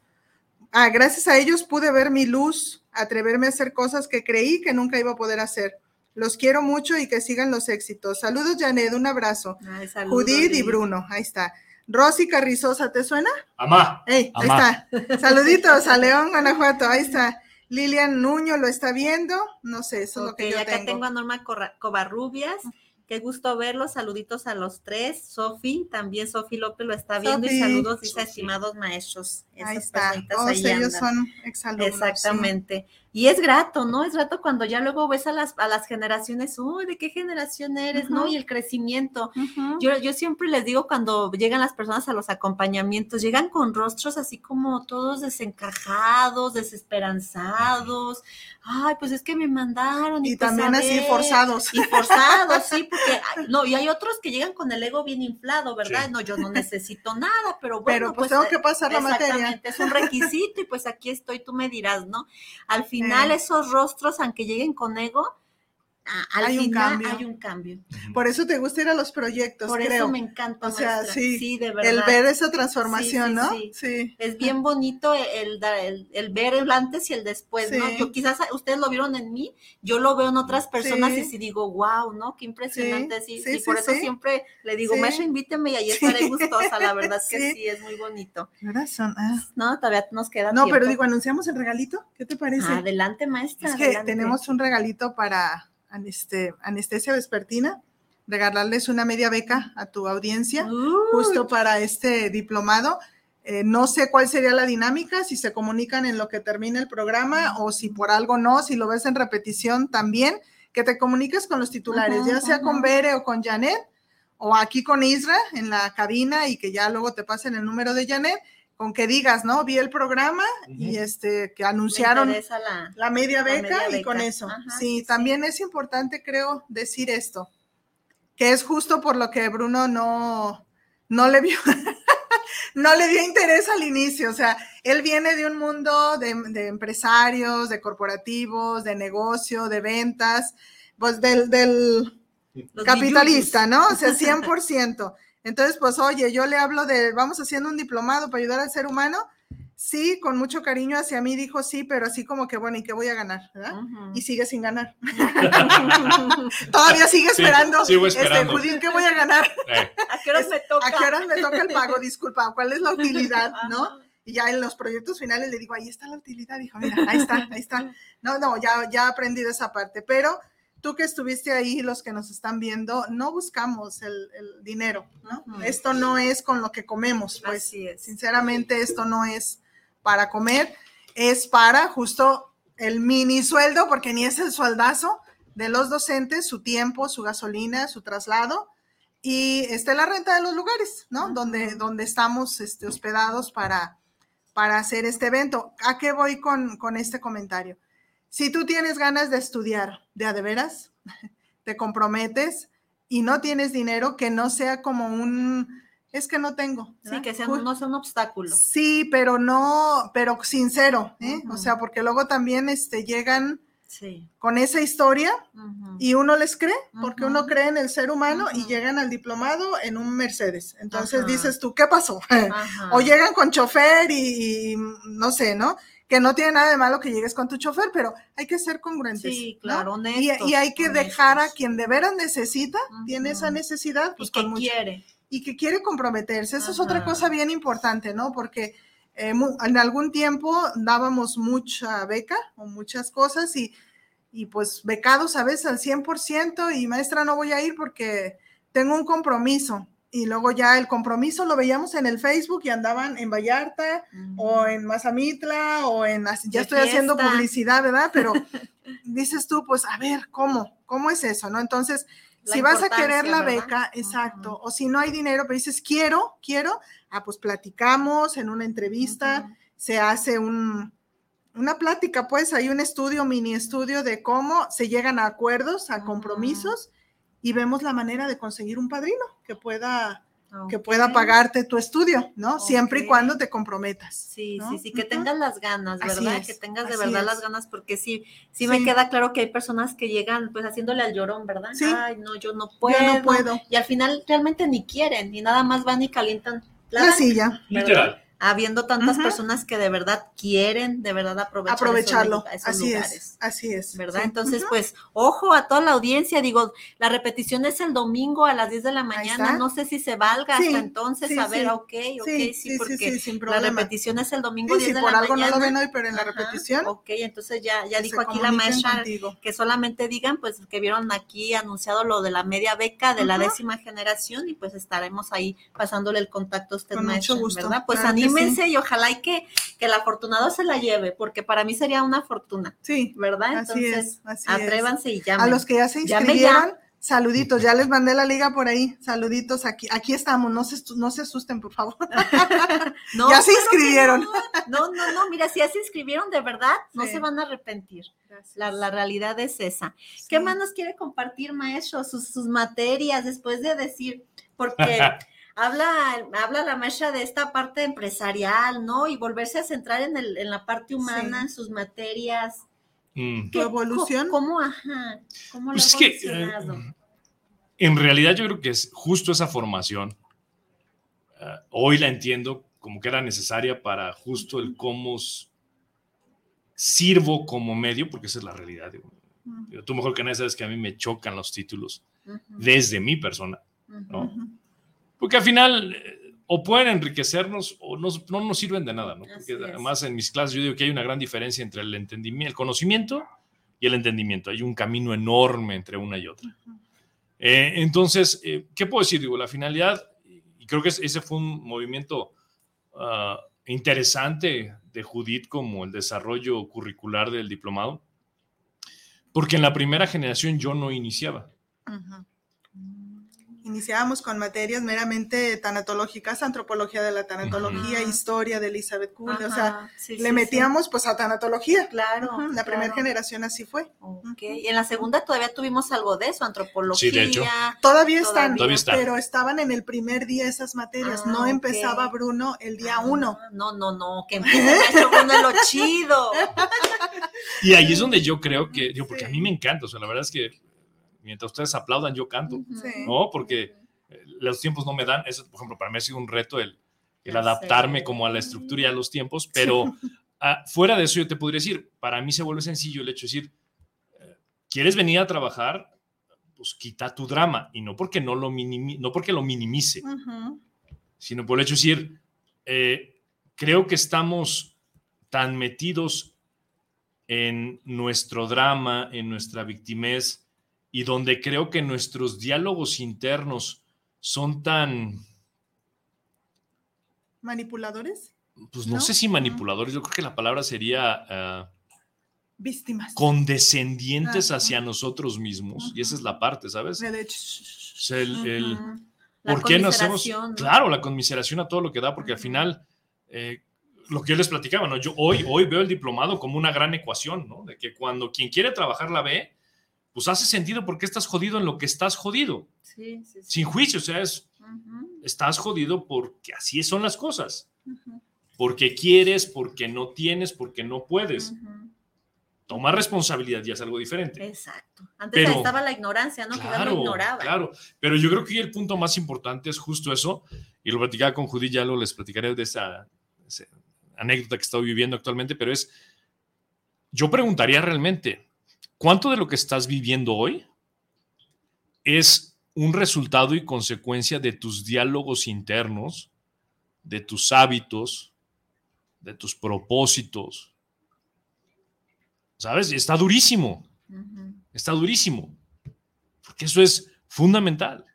ah, gracias a ellos pude ver mi luz, atreverme a hacer cosas que creí que nunca iba a poder hacer. Los quiero mucho y que sigan los éxitos. Saludos, Janet, un abrazo. Judith y Bruno, ahí está. Rosy Carrizosa, ¿te suena? Amá. ahí está. Saluditos a León, Guanajuato, ahí está. Lilian Nuño lo está viendo, no sé, eso es lo que yo acá tengo. a Norma Covarrubias. Qué gusto verlos. Saluditos a los tres. Sofi, también Sofi López lo está viendo. Y saludos, dice, estimados maestros. ahí está. Todos ellos son exalumnos. Exactamente. Y es grato, ¿no? Es grato cuando ya luego ves a las, a las generaciones, uy, ¿de qué generación eres? ¿No? Y el crecimiento. yo, yo siempre les digo cuando llegan las personas a los acompañamientos, llegan con rostros así como todos desencajados, desesperanzados. Ay, pues es que me mandaron. Y, pues también así forzados. Y forzados, sí, porque, <laughs> no, y hay otros que llegan con el ego bien inflado, ¿verdad? No, yo no necesito nada, pero bueno. Pero pues, tengo que pasar la materia. Es un requisito y pues aquí estoy, tú me dirás, ¿no? Al fin final esos rostros, aunque lleguen con ego, al hay un cambio. hay un cambio. Por eso te gusta ir a los proyectos, Por eso me encanta. O sea, sí, de verdad. El ver esa transformación, ¿no? Sí. Es bien bonito el, el, ver el antes y el después, ¿no? Yo quizás ustedes lo vieron en mí, yo lo veo en otras personas y si digo, wow, ¿no? Qué impresionante. Sí, sí, por eso siempre le digo, Mesha, invíteme y ahí estaré gustosa. La verdad que <laughs> sí, es muy bonito. Razón. Ah. No, todavía nos queda No, pero digo, ¿anunciamos el regalito? ¿Qué te parece? Adelante, maestra. Es que tenemos un regalito para anestesia vespertina, regalarles una media beca a tu audiencia, justo para este diplomado. Eh, no sé cuál sería la dinámica, si se comunican en lo que termine el programa o si por algo no, si lo ves en repetición también, que te comuniques con los titulares, ya sea con Bere o con Janet, o aquí con Isra en la cabina y que ya luego te pasen el número de Janet, con que digas, ¿no? Vi el programa y este que anunciaron la, media beca y con eso. sí, también es importante, creo, decir esto, que es justo por lo que Bruno no, no le vio, <laughs> no le dio interés al inicio. O sea, él viene de un mundo de, de empresarios, de corporativos, de negocio, de ventas, pues del, del capitalista, ¿no? O sea, <laughs> 100%. Entonces, pues, oye, yo le hablo de, vamos haciendo un diplomado para ayudar al ser humano. Sí, con mucho cariño hacia mí dijo sí, pero así como que, bueno, ¿y qué voy a ganar? Y sigue sin ganar. <laughs> Todavía sigue esperando. sigo este, esperando. Este, ¿qué voy a ganar? Eh. ¿A qué horas me toca? ¿A qué horas me toca el pago? Disculpa, ¿cuál es la utilidad? <laughs> ¿No? Y ya en los proyectos finales le digo, ahí está la utilidad. Dijo, mira, ahí está, ahí está. No, no, ya, ya aprendí de esa parte, pero tú que estuviste ahí, los que nos están viendo, no buscamos el, dinero, ¿no? Esto no es con lo que comemos, pues. Así es. Sinceramente, esto no es para comer, es para justo el mini sueldo, porque ni es el sueldazo de los docentes, su tiempo, su gasolina, su traslado, y este, la renta de los lugares, ¿no? Donde, donde estamos este, hospedados para, para hacer este evento. ¿A qué voy con, con este comentario? Si tú tienes ganas de estudiar de a de veras, <laughs> te comprometes y no tienes dinero, que no sea como un, es que no tengo. Sí, que sea, no sea un obstáculo. Sí, pero no, pero sincero, ¿eh? O sea, porque luego también este, llegan con esa historia y uno les cree, porque uno cree en el ser humano y llegan al diplomado en un Mercedes. Entonces dices tú, ¿qué pasó? <laughs> o llegan con chofer y, no sé, ¿no? Que no tiene nada de malo que llegues con tu chofer, pero hay que ser congruentes. Sí, claro, y, hay que dejar a quien de veras necesita, tiene esa necesidad, pues y que quiere. Y que quiere comprometerse. Esa es otra cosa bien importante, ¿no? Porque eh, en algún tiempo dábamos mucha beca o muchas cosas y, y pues becados a veces al 100% y maestra no voy a ir porque tengo un compromiso y luego ya el compromiso lo veíamos en el Facebook y andaban en Vallarta o en Mazamitla o en, ya estoy haciendo publicidad, ¿verdad? Pero <laughs> dices tú, pues a ver, ¿cómo? ¿Cómo es eso? ¿No? Entonces, si vas a querer la beca, exacto, o si no hay dinero, pero dices, quiero, quiero, ah, pues platicamos en una entrevista, se hace un, una plática, pues hay un estudio, mini estudio de cómo se llegan a acuerdos, a compromisos y vemos la manera de conseguir un padrino que pueda que pueda pagarte tu estudio, ¿no? Siempre y cuando te comprometas. Sí, sí, sí, que tengas las ganas, ¿verdad? que tengas de verdad las ganas, porque sí, sí, me queda claro que hay personas que llegan pues haciéndole al llorón, ¿verdad? Sí. Ay, no, yo no puedo. Yo no puedo. Y al final realmente ni quieren, ni nada más van y calientan la, silla. Literal habiendo tantas personas que de verdad quieren de verdad aprovechar aprovecharlo. así es, así es. ¿Verdad? Entonces, pues, ojo a toda la audiencia, digo, la repetición es el domingo a las 10 de la mañana, no sé si se valga hasta entonces, a ver, ok, ok, sí, porque la repetición es el domingo 10 de la mañana. por algo no lo ven hoy, pero en la repetición. Ok, entonces ya, ya dijo aquí la maestra que solamente digan, pues, que vieron aquí anunciado lo de la media beca de la décima generación y pues estaremos ahí pasándole el contacto a usted, maestra, ¿verdad? Pues claro y ojalá y que, que el afortunado se la lleve, porque para mí sería una fortuna. Sí. ¿Verdad? Entonces, atrévanse y llamen. A los que ya se inscribieron, saluditos, ya les mandé la liga por ahí, saluditos, aquí, aquí estamos, no se, no se asusten, por favor. <laughs> no, ya se inscribieron. No, no, no, mira, si ya se inscribieron de verdad, no se van a arrepentir. La, la, realidad es esa. ¿Qué más nos quiere compartir, maestro? Sus, sus materias, después de decir, porque <laughs> habla, habla la maestra de esta parte empresarial, ¿no? Y volverse a centrar en, el, en la parte humana, en sus materias. Mm. ¿Qué evolución? ¿Cómo, ajá? ¿Cómo pues es que, eh, en realidad yo creo que es justo esa formación. Eh, hoy la entiendo como que era necesaria para justo el cómo sirvo como medio, porque esa es la realidad. tú mejor que nadie sabes que a mí me chocan los títulos desde mi persona, ¿no? Porque al final eh, o pueden enriquecernos o no, no nos sirven de nada, ¿no? Porque además en mis clases yo digo que hay una gran diferencia entre el entendimiento, el conocimiento y el entendimiento. Hay un camino enorme entre una y otra. Eh, entonces, eh, ¿qué puedo decir? Digo, la finalidad, y creo que ese fue un movimiento ah, interesante de Judith como el desarrollo curricular del diplomado, porque en la primera generación yo no iniciaba. Iniciábamos con materias meramente tanatológicas, antropología de la tanatología, historia de Elizabeth Gould, o sea, le metíamos pues a tanatología. Claro. La primera generación así fue. Y en la segunda todavía tuvimos algo de eso, antropología. Sí, de hecho. Todavía están, pero estaban en el primer día esas materias, no ah, empezaba Bruno el día ah, uno. No, no, no, que empiece Bruno lo chido. <laughs> Y ahí es donde yo creo que, digo, porque a mí me encanta, o sea, la verdad es que mientras ustedes aplaudan, yo canto, ¿no? Porque eh, los tiempos no me dan, eso, por ejemplo, para mí ha sido un reto el, el adaptarme como a la estructura y a los tiempos, pero <laughs> ah, fuera de eso yo te podría decir, para mí se vuelve sencillo el hecho de decir, eh, ¿quieres venir a trabajar? Pues quita tu drama, y no porque, no lo, no porque lo minimice, sino por el hecho de decir, eh, creo que estamos tan metidos en nuestro drama, en nuestra victimez, y donde creo que nuestros diálogos internos son tan... ¿Manipuladores? Pues no, sé si manipuladores, yo creo que la palabra sería... Ah, Víctimas. Condescendientes hacia nosotros mismos. Y esa es la parte, ¿sabes? el, ¿Por qué no hacemos? Claro, la conmiseración a todo lo que da, porque al final, eh, lo que yo les platicaba, ¿no? Yo hoy, hoy veo el diplomado como una gran ecuación, ¿no? De que cuando quien quiere trabajar la ve, pues hace sentido porque estás jodido en lo que estás jodido. Sí, sí, Sin juicio, o sea, es, estás jodido porque así son las cosas. Porque quieres, porque no tienes, porque no puedes. Tomar responsabilidad ya es algo diferente. Exacto. Antes estaba la ignorancia, ¿no? Claro, que ignoraba. Claro, pero yo creo que el punto más importante es justo eso, y lo platicaba con Judy, ya lo les platicaré de esa, esa anécdota que estoy viviendo actualmente, pero es, yo preguntaría realmente, ¿Cuánto de lo que estás viviendo hoy es un resultado y consecuencia de tus diálogos internos, de tus hábitos, de tus propósitos? ¿Sabes? Está durísimo. Está durísimo. Porque eso es fundamental.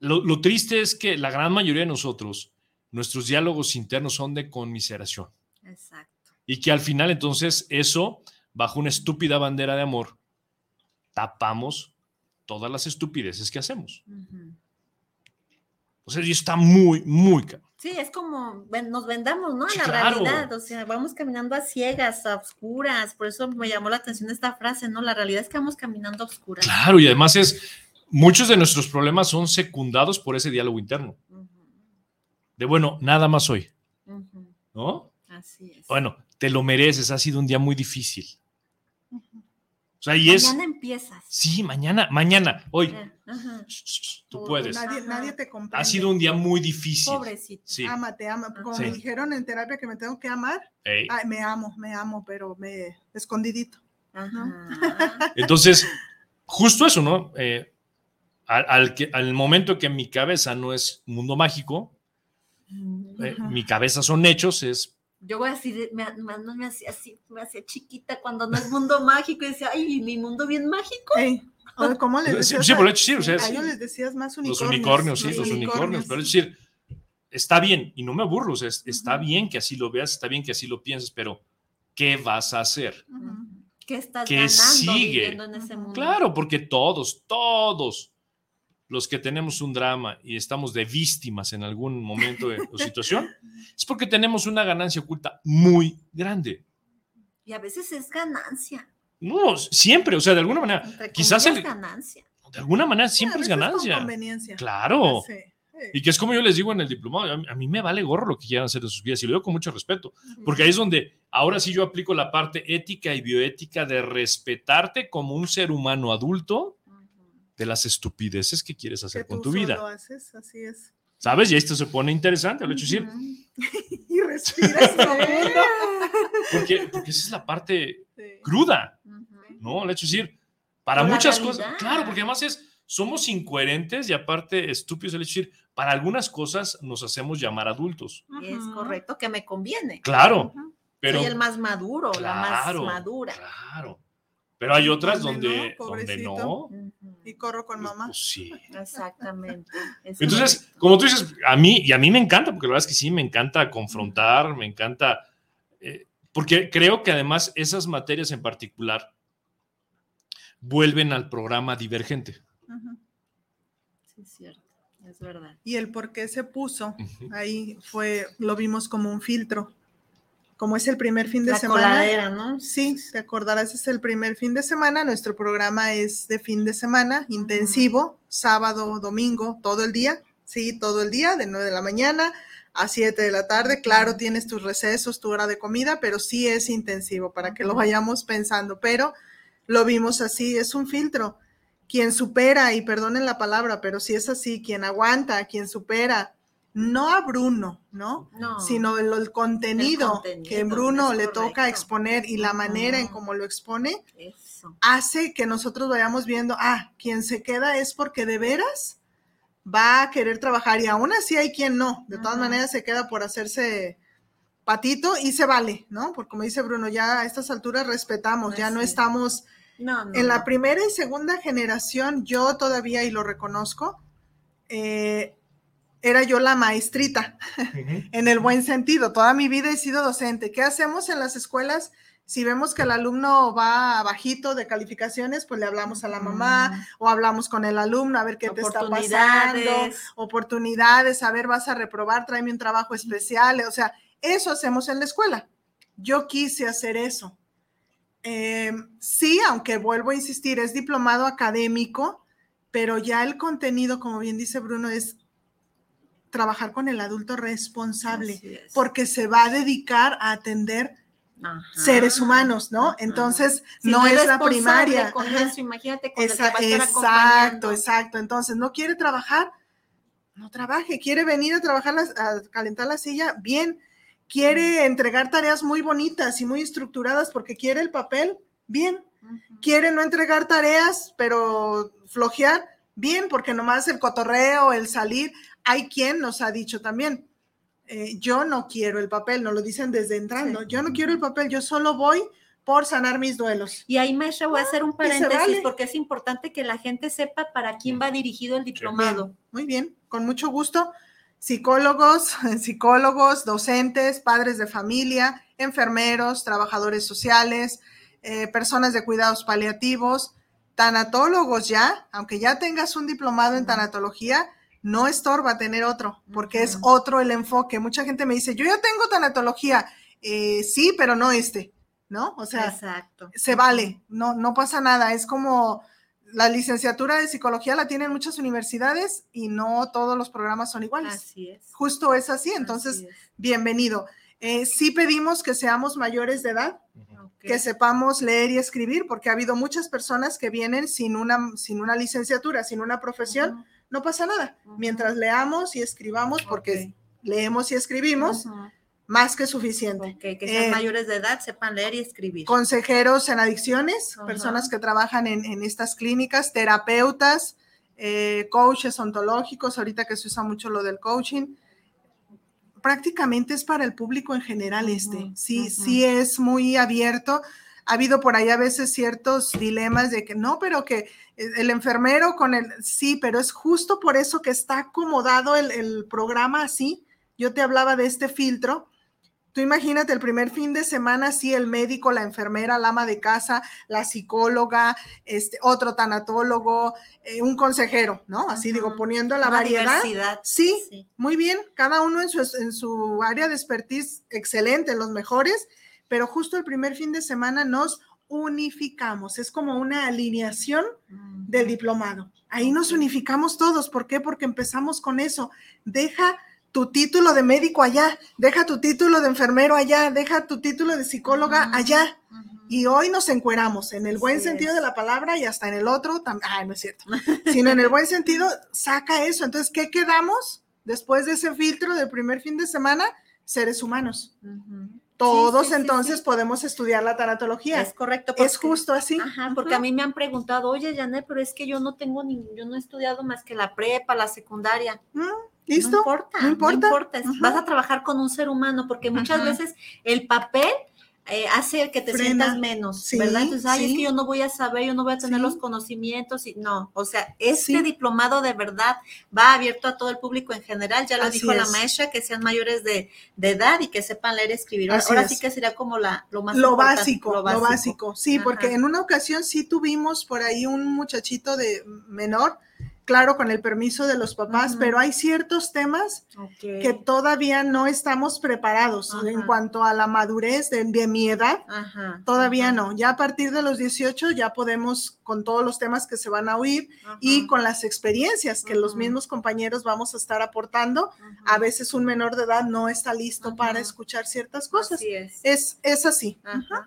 Lo, lo, triste es que la gran mayoría de nosotros, nuestros diálogos internos son de conmiseración. Exacto. Y que al final entonces eso bajo una estúpida bandera de amor, tapamos todas las estupideces que hacemos. O sea, y está muy, muy caro. Sí, es como nos vendamos, ¿no? En la realidad, o sea, vamos caminando a ciegas, a oscuras, por eso me llamó la atención esta frase, ¿no? La realidad es que vamos caminando a oscuras. Claro, y además es, muchos de nuestros problemas son secundados por ese diálogo interno. De bueno, nada más hoy, ¿no? Así es. Bueno, te lo mereces, ha sido un día muy difícil. O sea, y mañana empiezas. Sí, mañana, mañana, hoy. Eh, tú puedes. Nadie, te comprende. Ha sido un día muy difícil. Pobrecito. Sí. Ámate, ama. Como me dijeron en terapia que me tengo que amar, me amo, me amo, pero me escondidito. Entonces, justo eso, ¿no? Eh, al, que, al momento que mi cabeza no es mundo mágico, eh, mi cabeza son hechos, es yo voy a decir, me, me, hacía así, me hacía chiquita cuando no es mundo mágico y decía, ay, mi mundo bien mágico. ¿Cómo les decías? Sí, por hecho, sí, o sea, a ellos les decías más unicornios. Los unicornios, sí, los, unicornios. Pero es decir, está bien, y no me burlo, o sea, está bien que así lo veas, está bien que así lo pienses, pero ¿qué vas a hacer? ¿Qué estás ¿Qué sigue? En ese mundo? Claro, porque todos, todos los que tenemos un drama y estamos de víctimas en algún momento de o <laughs> situación, es porque tenemos una ganancia oculta muy grande. Y a veces es ganancia. No, siempre, o sea, de alguna manera, quizás es ganancia. De alguna manera siempre es ganancia. conveniencia. Claro. Y que es como yo les digo en el diplomado, a mí me vale gorro lo que quieran hacer de sus vidas y lo digo con mucho respeto, porque ahí es donde ahora sí yo aplico la parte ética y bioética de respetarte como un ser humano adulto de las estupideces que quieres hacer con tu vida. haces, así es. ¿Sabes? Y esto se pone interesante, lo hecho decir. <laughs> y respiras <laughs> porque, porque esa es la parte cruda, ¿no? El hecho decir, para muchas cosas, claro, porque además es, somos incoherentes y aparte estúpidos, el hecho decir, para algunas cosas nos hacemos llamar adultos. Es correcto, que me conviene. Claro. Pero, Soy el más maduro, la más madura. Claro. Pero hay otras donde no, donde no. Y corro con mamá. Pues sí. Exactamente. Entonces, como tú dices, a mí, y a mí me encanta, porque la verdad es que sí, me encanta confrontar, me encanta, eh, porque creo que además esas materias en particular vuelven al programa divergente. Sí, es cierto, es verdad. Y el por qué se puso ahí fue, lo vimos como un filtro. Como es el primer fin de La semana. coladera, ¿no? Sí, te acordarás, es el primer fin de semana. Nuestro programa es de fin de semana, intensivo, sábado, domingo, todo el día. Sí, todo el día, de 9 de la mañana a 7 de la tarde. Claro, tienes tus recesos, tu hora de comida, pero sí es intensivo para que lo vayamos pensando. Pero lo vimos así, es un filtro. Quien supera, y perdonen la palabra, pero si es así, quien aguanta, quien supera, no a Bruno, ¿no? No. Sino el, el contenido, El contenido, que Bruno le toca exponer y la manera en cómo lo expone, Eso. hace que nosotros vayamos viendo, ah, quien se queda es porque de veras va a querer trabajar y aún así hay quien no, de todas Ujú. maneras se queda por hacerse patito y se vale, ¿no? Porque como dice Bruno, ya a estas alturas respetamos, ya no Así es. estamos No, no. en la no. primera y segunda generación, yo todavía, y lo reconozco, eh, era yo la maestrita, <laughs> en el buen sentido. Toda mi vida he sido docente. ¿Qué hacemos en las escuelas? Si vemos que el alumno va bajito de calificaciones, pues le hablamos a la mamá o hablamos con el alumno a ver qué te está pasando, Oportunidades. oportunidades, a ver, vas a reprobar, tráeme un trabajo especial. O sea, eso hacemos en la escuela. Yo quise hacer eso. Eh, sí, aunque vuelvo a insistir, es diplomado académico, pero ya el contenido, como bien dice Bruno, es trabajar con el adulto responsable, porque se va a dedicar a atender Ajá. seres humanos, ¿no? Ajá. Entonces, Si no es la primaria. Con Ajá. eso, imagínate con el que va a estar exacto, exacto. Entonces, no quiere trabajar, no trabaje. Quiere venir a trabajar, las- a calentar la silla, bien. Quiere entregar tareas muy bonitas y muy estructuradas porque quiere el papel, bien. Quiere no entregar tareas, pero flojear, bien, porque nomás el cotorreo, el salir. Hay quien nos ha dicho también, eh, yo no quiero el papel, nos lo dicen desde entrando, Sí. yo no quiero el papel, yo solo voy por sanar mis duelos. Y ahí, maestra, voy a hacer un se paréntesis vale. porque es importante que la gente sepa para quién va dirigido el diplomado. Bien, muy bien, con mucho gusto. Psicólogos, <laughs> psicólogos, docentes, padres de familia, enfermeros, trabajadores sociales, eh, personas de cuidados paliativos, tanatólogos ya, aunque ya tengas un diplomado en tanatología, no estorba tener otro, porque es otro el enfoque. Mucha gente me dice, yo ya tengo tanatología, Eh, sí, pero no este, ¿no? O sea, Exacto. se vale, no, no pasa nada. Es como la licenciatura de psicología la tienen muchas universidades y no todos los programas son iguales. Así es. Justo es así, entonces, Así es. bienvenido. Eh, sí pedimos que seamos mayores de edad, que sepamos leer y escribir, porque ha habido muchas personas que vienen sin una, sin una licenciatura, sin una profesión. No pasa nada. Mientras leamos y escribamos, porque leemos y escribimos, más que suficiente. Que sean Eh, mayores de edad, sepan leer y escribir. consejeros en adicciones, personas que trabajan en, en estas clínicas, terapeutas, eh, coaches ontológicos, ahorita que se usa mucho lo del coaching. Prácticamente es para el público en general este. Sí, sí es muy abierto. Ha habido por ahí a veces ciertos dilemas de que no, pero que el enfermero con el, sí, pero es justo por eso que está acomodado el, el programa así. Yo te hablaba de este filtro, Tú imagínate el primer fin de semana, sí, el médico, la enfermera, la ama de casa, la psicóloga, este, otro tanatólogo, eh, un consejero, ¿no? Así digo, poniendo la Una variedad. Sí. muy bien, cada uno en su, en su área de expertise excelente, los mejores, pero justo el primer fin de semana nos unificamos, es como una alineación del diplomado. Ahí nos unificamos todos, ¿por qué? Porque empezamos con eso. Deja tu título de médico allá, deja tu título de enfermero allá, deja tu título de psicóloga allá. Y hoy nos encueramos en el buen sentido es. de la palabra y hasta en el otro, ah, no es cierto, <laughs> sino en el buen sentido, saca eso. Entonces, ¿qué quedamos después de ese filtro del primer fin de semana? Seres humanos. Todos Sí, sí, sí, entonces sí. podemos estudiar la tanatología. Es Es, correcto. porque- justo así. Ajá, porque a mí me han preguntado, oye, Janet, pero es que yo no tengo ni, yo no he estudiado más que la prepa, la secundaria. ¿Listo? No importa, No importa. es- Ujú. Vas a trabajar con un ser humano, porque muchas Ajá. veces el papel eh, hace que te Frena. sientas menos, Sí, ¿verdad? Entonces, ay, es que yo no voy a saber, yo no voy a tener Sí. los conocimientos y no, o sea, este diplomado de verdad va abierto a todo el público en general, ya lo Así dijo la es. maestra, que sean mayores de, de edad y que sepan leer y escribir. Así Ahora es. sí que sería como la, lo más lo importante, básico, lo básico, sí, porque en una ocasión sí tuvimos por ahí un muchachito de menor, claro, con el permiso de los papás, pero hay ciertos temas que todavía no estamos preparados en cuanto a la madurez de, mi edad. todavía no. Ya a partir de los 18 ya podemos con todos los temas que se van a oír y con las experiencias que los mismos compañeros vamos a estar aportando. A veces un menor de edad no está listo para escuchar ciertas cosas. es. es. así.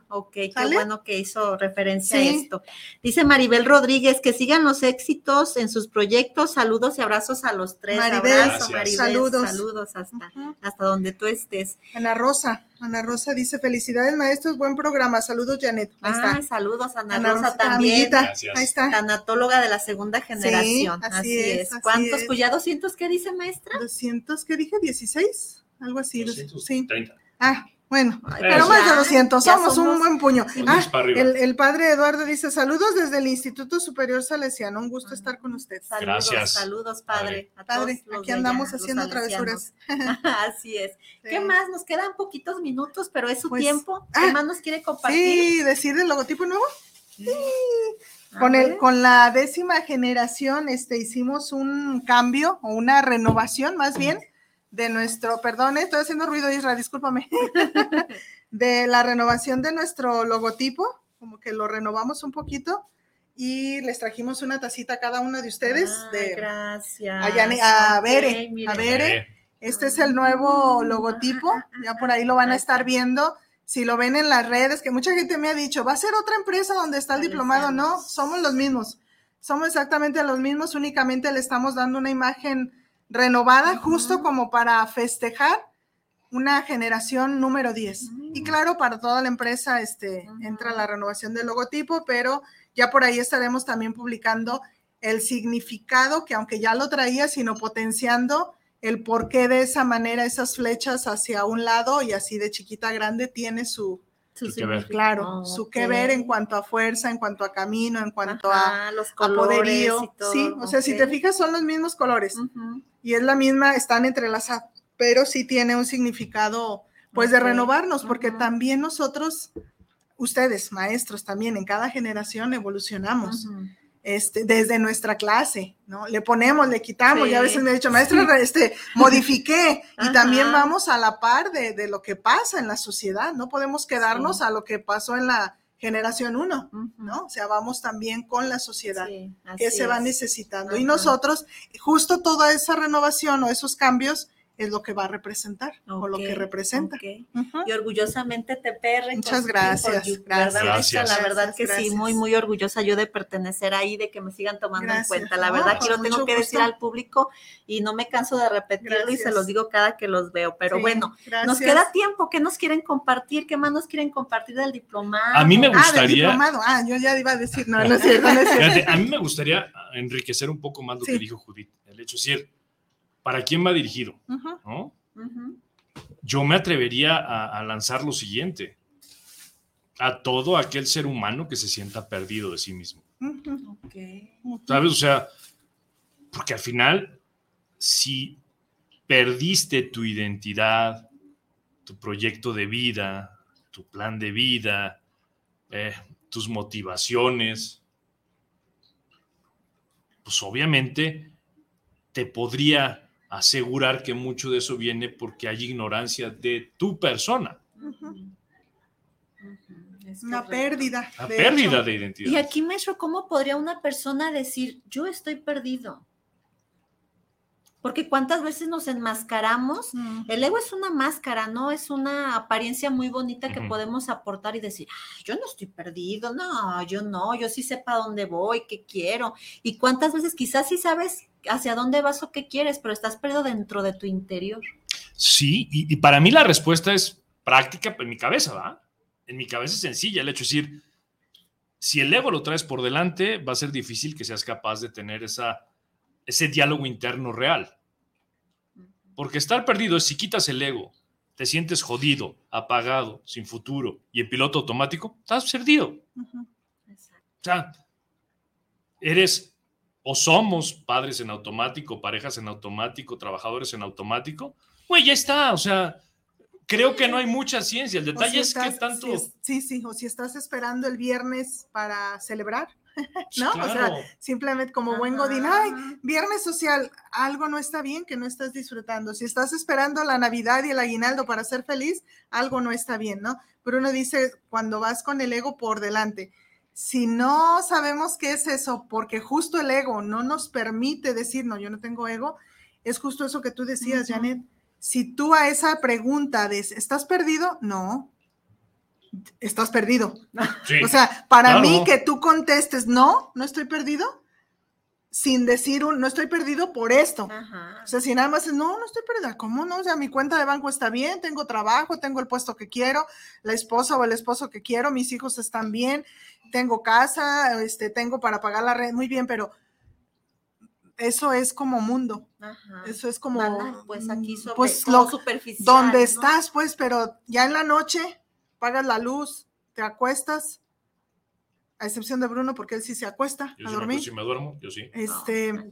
Ok, qué bueno que hizo referencia a esto. Dice Maribel Rodríguez que sigan los éxitos en sus proyectos proyectos. Saludos y abrazos a los tres. Maribel, saludos. Saludos hasta, hasta donde tú estés. Ana Rosa, Ana Rosa dice, felicidades maestros, buen programa. Saludos, Janet. Ahí ah, saludos, Ana, Ana Rosa, también. Ahí está. Tanatóloga de la segunda generación. así, es. ¿Cuántos? Pues ya 200, ¿qué dice maestra? 200, ¿qué dije? ¿16? Algo así. 230. Ah, bueno, pero más de 200, somos, un buen puño. Ah, el, padre Eduardo dice, saludos desde el Instituto Superior Salesiano, un gusto estar con usted. Saludos, Gracias. Saludos, padre. padre, aquí andamos haciendo travesuras. <laughs> Así es. ¿Qué más? Nos quedan poquitos minutos, pero es su pues, tiempo. ¿Qué ah, más nos quiere compartir? Sí, decir el logotipo nuevo. Sí. Con, el, con la décima generación este, hicimos un cambio o una renovación más bien de nuestro, perdón, eh, estoy haciendo ruido, Isra, discúlpame, <laughs> de la renovación de nuestro logotipo, como que lo renovamos un poquito y les trajimos una tacita a cada uno de ustedes. Ah, de, gracias. A, a Bere, a Bere. Este es el nuevo logotipo, ya por ahí lo van a estar viendo. Si lo ven en las redes, que mucha gente me ha dicho, va a ser otra empresa donde está el diplomado. No, somos los mismos. Somos exactamente los mismos, únicamente le estamos dando una imagen renovada justo como para festejar una generación número 10. Y claro, para toda la empresa este, entra la renovación del logotipo, pero ya por ahí estaremos también publicando el significado que aunque ya lo traía, sino potenciando el por qué de esa manera esas flechas hacia un lado y así de chiquita a grande tiene su, Claro, su que ver en cuanto a fuerza, en cuanto a camino, en cuanto a, los poderío. Sí, o sea, si te fijas, son los mismos colores y es la misma, están entrelazados, pero sí tiene un significado, pues, de renovarnos, porque también nosotros, ustedes, maestros, también en cada generación evolucionamos. Este, desde nuestra clase, ¿no? Le ponemos, le quitamos, y a veces me he dicho, maestra, este, modifiqué, y también vamos a la par de, de, lo que pasa en la sociedad, no podemos quedarnos a lo que pasó en la generación 1, ¿no? O sea, vamos también con la sociedad que se va necesitando. Y nosotros, justo toda esa renovación o esos cambios, es lo que va a representar o lo que representa. Y orgullosamente te perre. Muchas gracias. gracias. La verdad que sí, muy, muy orgullosa yo de pertenecer ahí, de que me sigan tomando en cuenta. La verdad que lo tengo que decir al público y no me canso de repetirlo y se los digo cada que los veo. Pero bueno, nos queda tiempo. ¿Qué nos quieren compartir? ¿Qué más nos quieren compartir del diplomado? A mí me gustaría. Ah, ah yo ya iba a decir, no, no es cierto, <laughs> a mí me gustaría enriquecer un poco más lo que dijo Judith. El hecho de decir, ¿para quién va dirigido? Yo me atrevería a, lanzar lo siguiente, a todo aquel ser humano que se sienta perdido de sí mismo. ¿Sabes? O sea, porque al final, si perdiste tu identidad, tu proyecto de vida, tu plan de vida, eh, tus motivaciones, pues obviamente te podría asegurar que mucho de eso viene porque hay ignorancia de tu persona. Una pérdida. Una pérdida de identidad. Y aquí, maestro, ¿cómo podría una persona decir, yo estoy perdido? Porque cuántas veces nos enmascaramos. El ego es una máscara, ¿no? Es una apariencia muy bonita que podemos aportar y decir, yo no estoy perdido, no, yo no, yo sí sé para dónde voy, qué quiero. Y cuántas veces quizás sí sabes hacia dónde vas o qué quieres, pero estás perdido dentro de tu interior. Sí, y, para mí la respuesta es práctica en mi cabeza, ¿va? En mi cabeza es sencilla, el hecho de decir, si el ego lo traes por delante, va a ser difícil que seas capaz de tener esa, ese diálogo interno real. Porque estar perdido es si quitas el ego, te sientes jodido, apagado, sin futuro y en piloto automático, estás perdido. O sea, eres o somos padres en automático, parejas en automático, trabajadores en automático, güey, ya está, o sea, creo que no hay mucha ciencia, el detalle es que tanto... sí, sí, o si estás esperando el viernes para celebrar, <laughs> ¿no? O sea, simplemente como buen godín, ay, viernes social, algo no está bien que no estás disfrutando. Si estás esperando la Navidad y el aguinaldo para ser feliz, algo no está bien, ¿no? Pero uno dice, cuando vas con el ego por delante, si no sabemos qué es eso, porque justo el ego no nos permite decir, no, yo no tengo ego, es justo eso que tú decías, Janet. Si tú a esa pregunta de, ¿estás perdido? No, estás perdido. o sea, para mí que tú contestes, no, no estoy perdido, sin decir un, no estoy perdido por esto. O sea, si nada más es, no, no estoy perdida, ¿cómo no? O sea, mi cuenta de banco está bien, tengo trabajo, tengo el puesto que quiero, la esposa o el esposo que quiero, mis hijos están bien, tengo casa, este, tengo para pagar la red, muy bien, pero eso es como mundo. Eso es como. pues aquí sobre, pues lo, superficial. Donde estás, pues, pero ya en la noche pagas la luz, te acuestas, a excepción de Bruno, porque él sí se acuesta a dormir. Yo sí me duermo, yo sí. Este,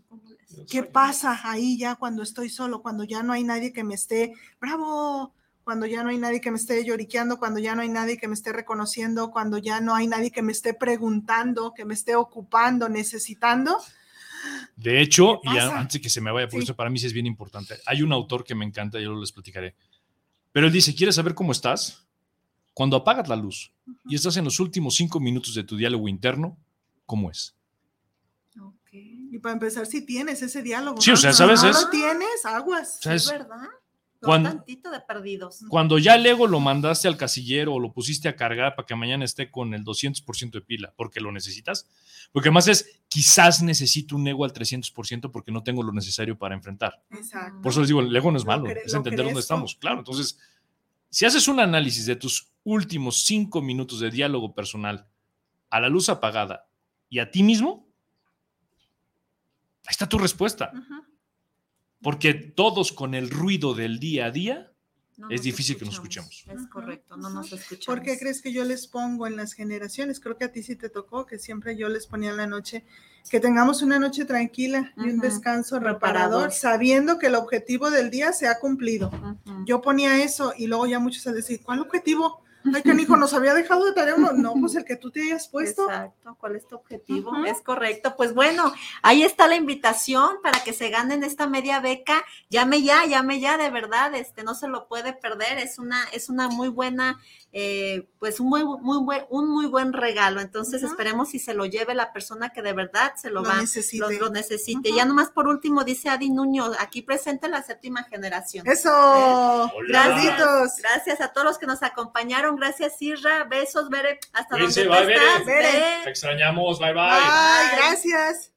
¿qué pasa ahí ya cuando estoy solo, cuando ya no hay nadie que me esté, bravo, cuando ya no hay nadie que me esté lloriqueando, cuando ya no hay nadie que me esté reconociendo, cuando ya no hay nadie que me esté preguntando, que me esté ocupando, necesitando? De hecho, y antes de que se me vaya, por eso para mí sí es bien importante. Hay un autor que me encanta, yo les platicaré. Pero él dice, ¿quieres saber cómo estás? Cuando apagas la luz y estás en los últimos cinco minutos de tu diálogo interno, ¿cómo es? Y para empezar, si tienes ese diálogo. Sí, o sea, ¿sabes? No lo tienes, aguas. es verdad. Cuando, tantito de perdidos. Cuando ya el ego lo mandaste al casillero o lo pusiste a cargar para que mañana esté con el 200% de pila, porque lo necesitas. Porque además es, quizás necesito un ego al 300% porque no tengo lo necesario para enfrentar. Exacto. Por eso les digo, el ego no es malo, es entender dónde estamos. Claro, entonces, si haces un análisis de tus últimos cinco minutos de diálogo personal a la luz apagada y a ti mismo, ahí está tu respuesta. Porque todos con el ruido del día a día es difícil que nos escuchemos. Es correcto, no nos escuchamos. ¿Por qué crees que yo les pongo en las generaciones? Creo que a ti sí te tocó, que siempre yo les ponía en la noche, que tengamos una noche tranquila y un descanso reparador, sabiendo que el objetivo del día se ha cumplido. Yo ponía eso y luego ya muchos a decir, ¿cuál objetivo? Ay, hijo <laughs> nos había dejado de tarea uno. No, pues el que tú te hayas puesto. Exacto, ¿cuál es tu objetivo? Es correcto. Pues bueno, ahí está la invitación para que se ganen esta media beca. Llame ya, llame ya, de verdad, este no se lo puede perder. Es una, es una muy buena eh, pues un muy, muy buen, un muy buen regalo. Entonces esperemos si se lo lleve la persona que de verdad se lo, va, necesite. Lo, necesite. Ya nomás por último dice Adi Nuño, aquí presente la séptima generación. Eso. Gracias. Gracias a todos los que nos acompañaron. Gracias, Isra. Besos, Bere. Hasta donde bye, Te extrañamos. Bye, bye. Bye, gracias.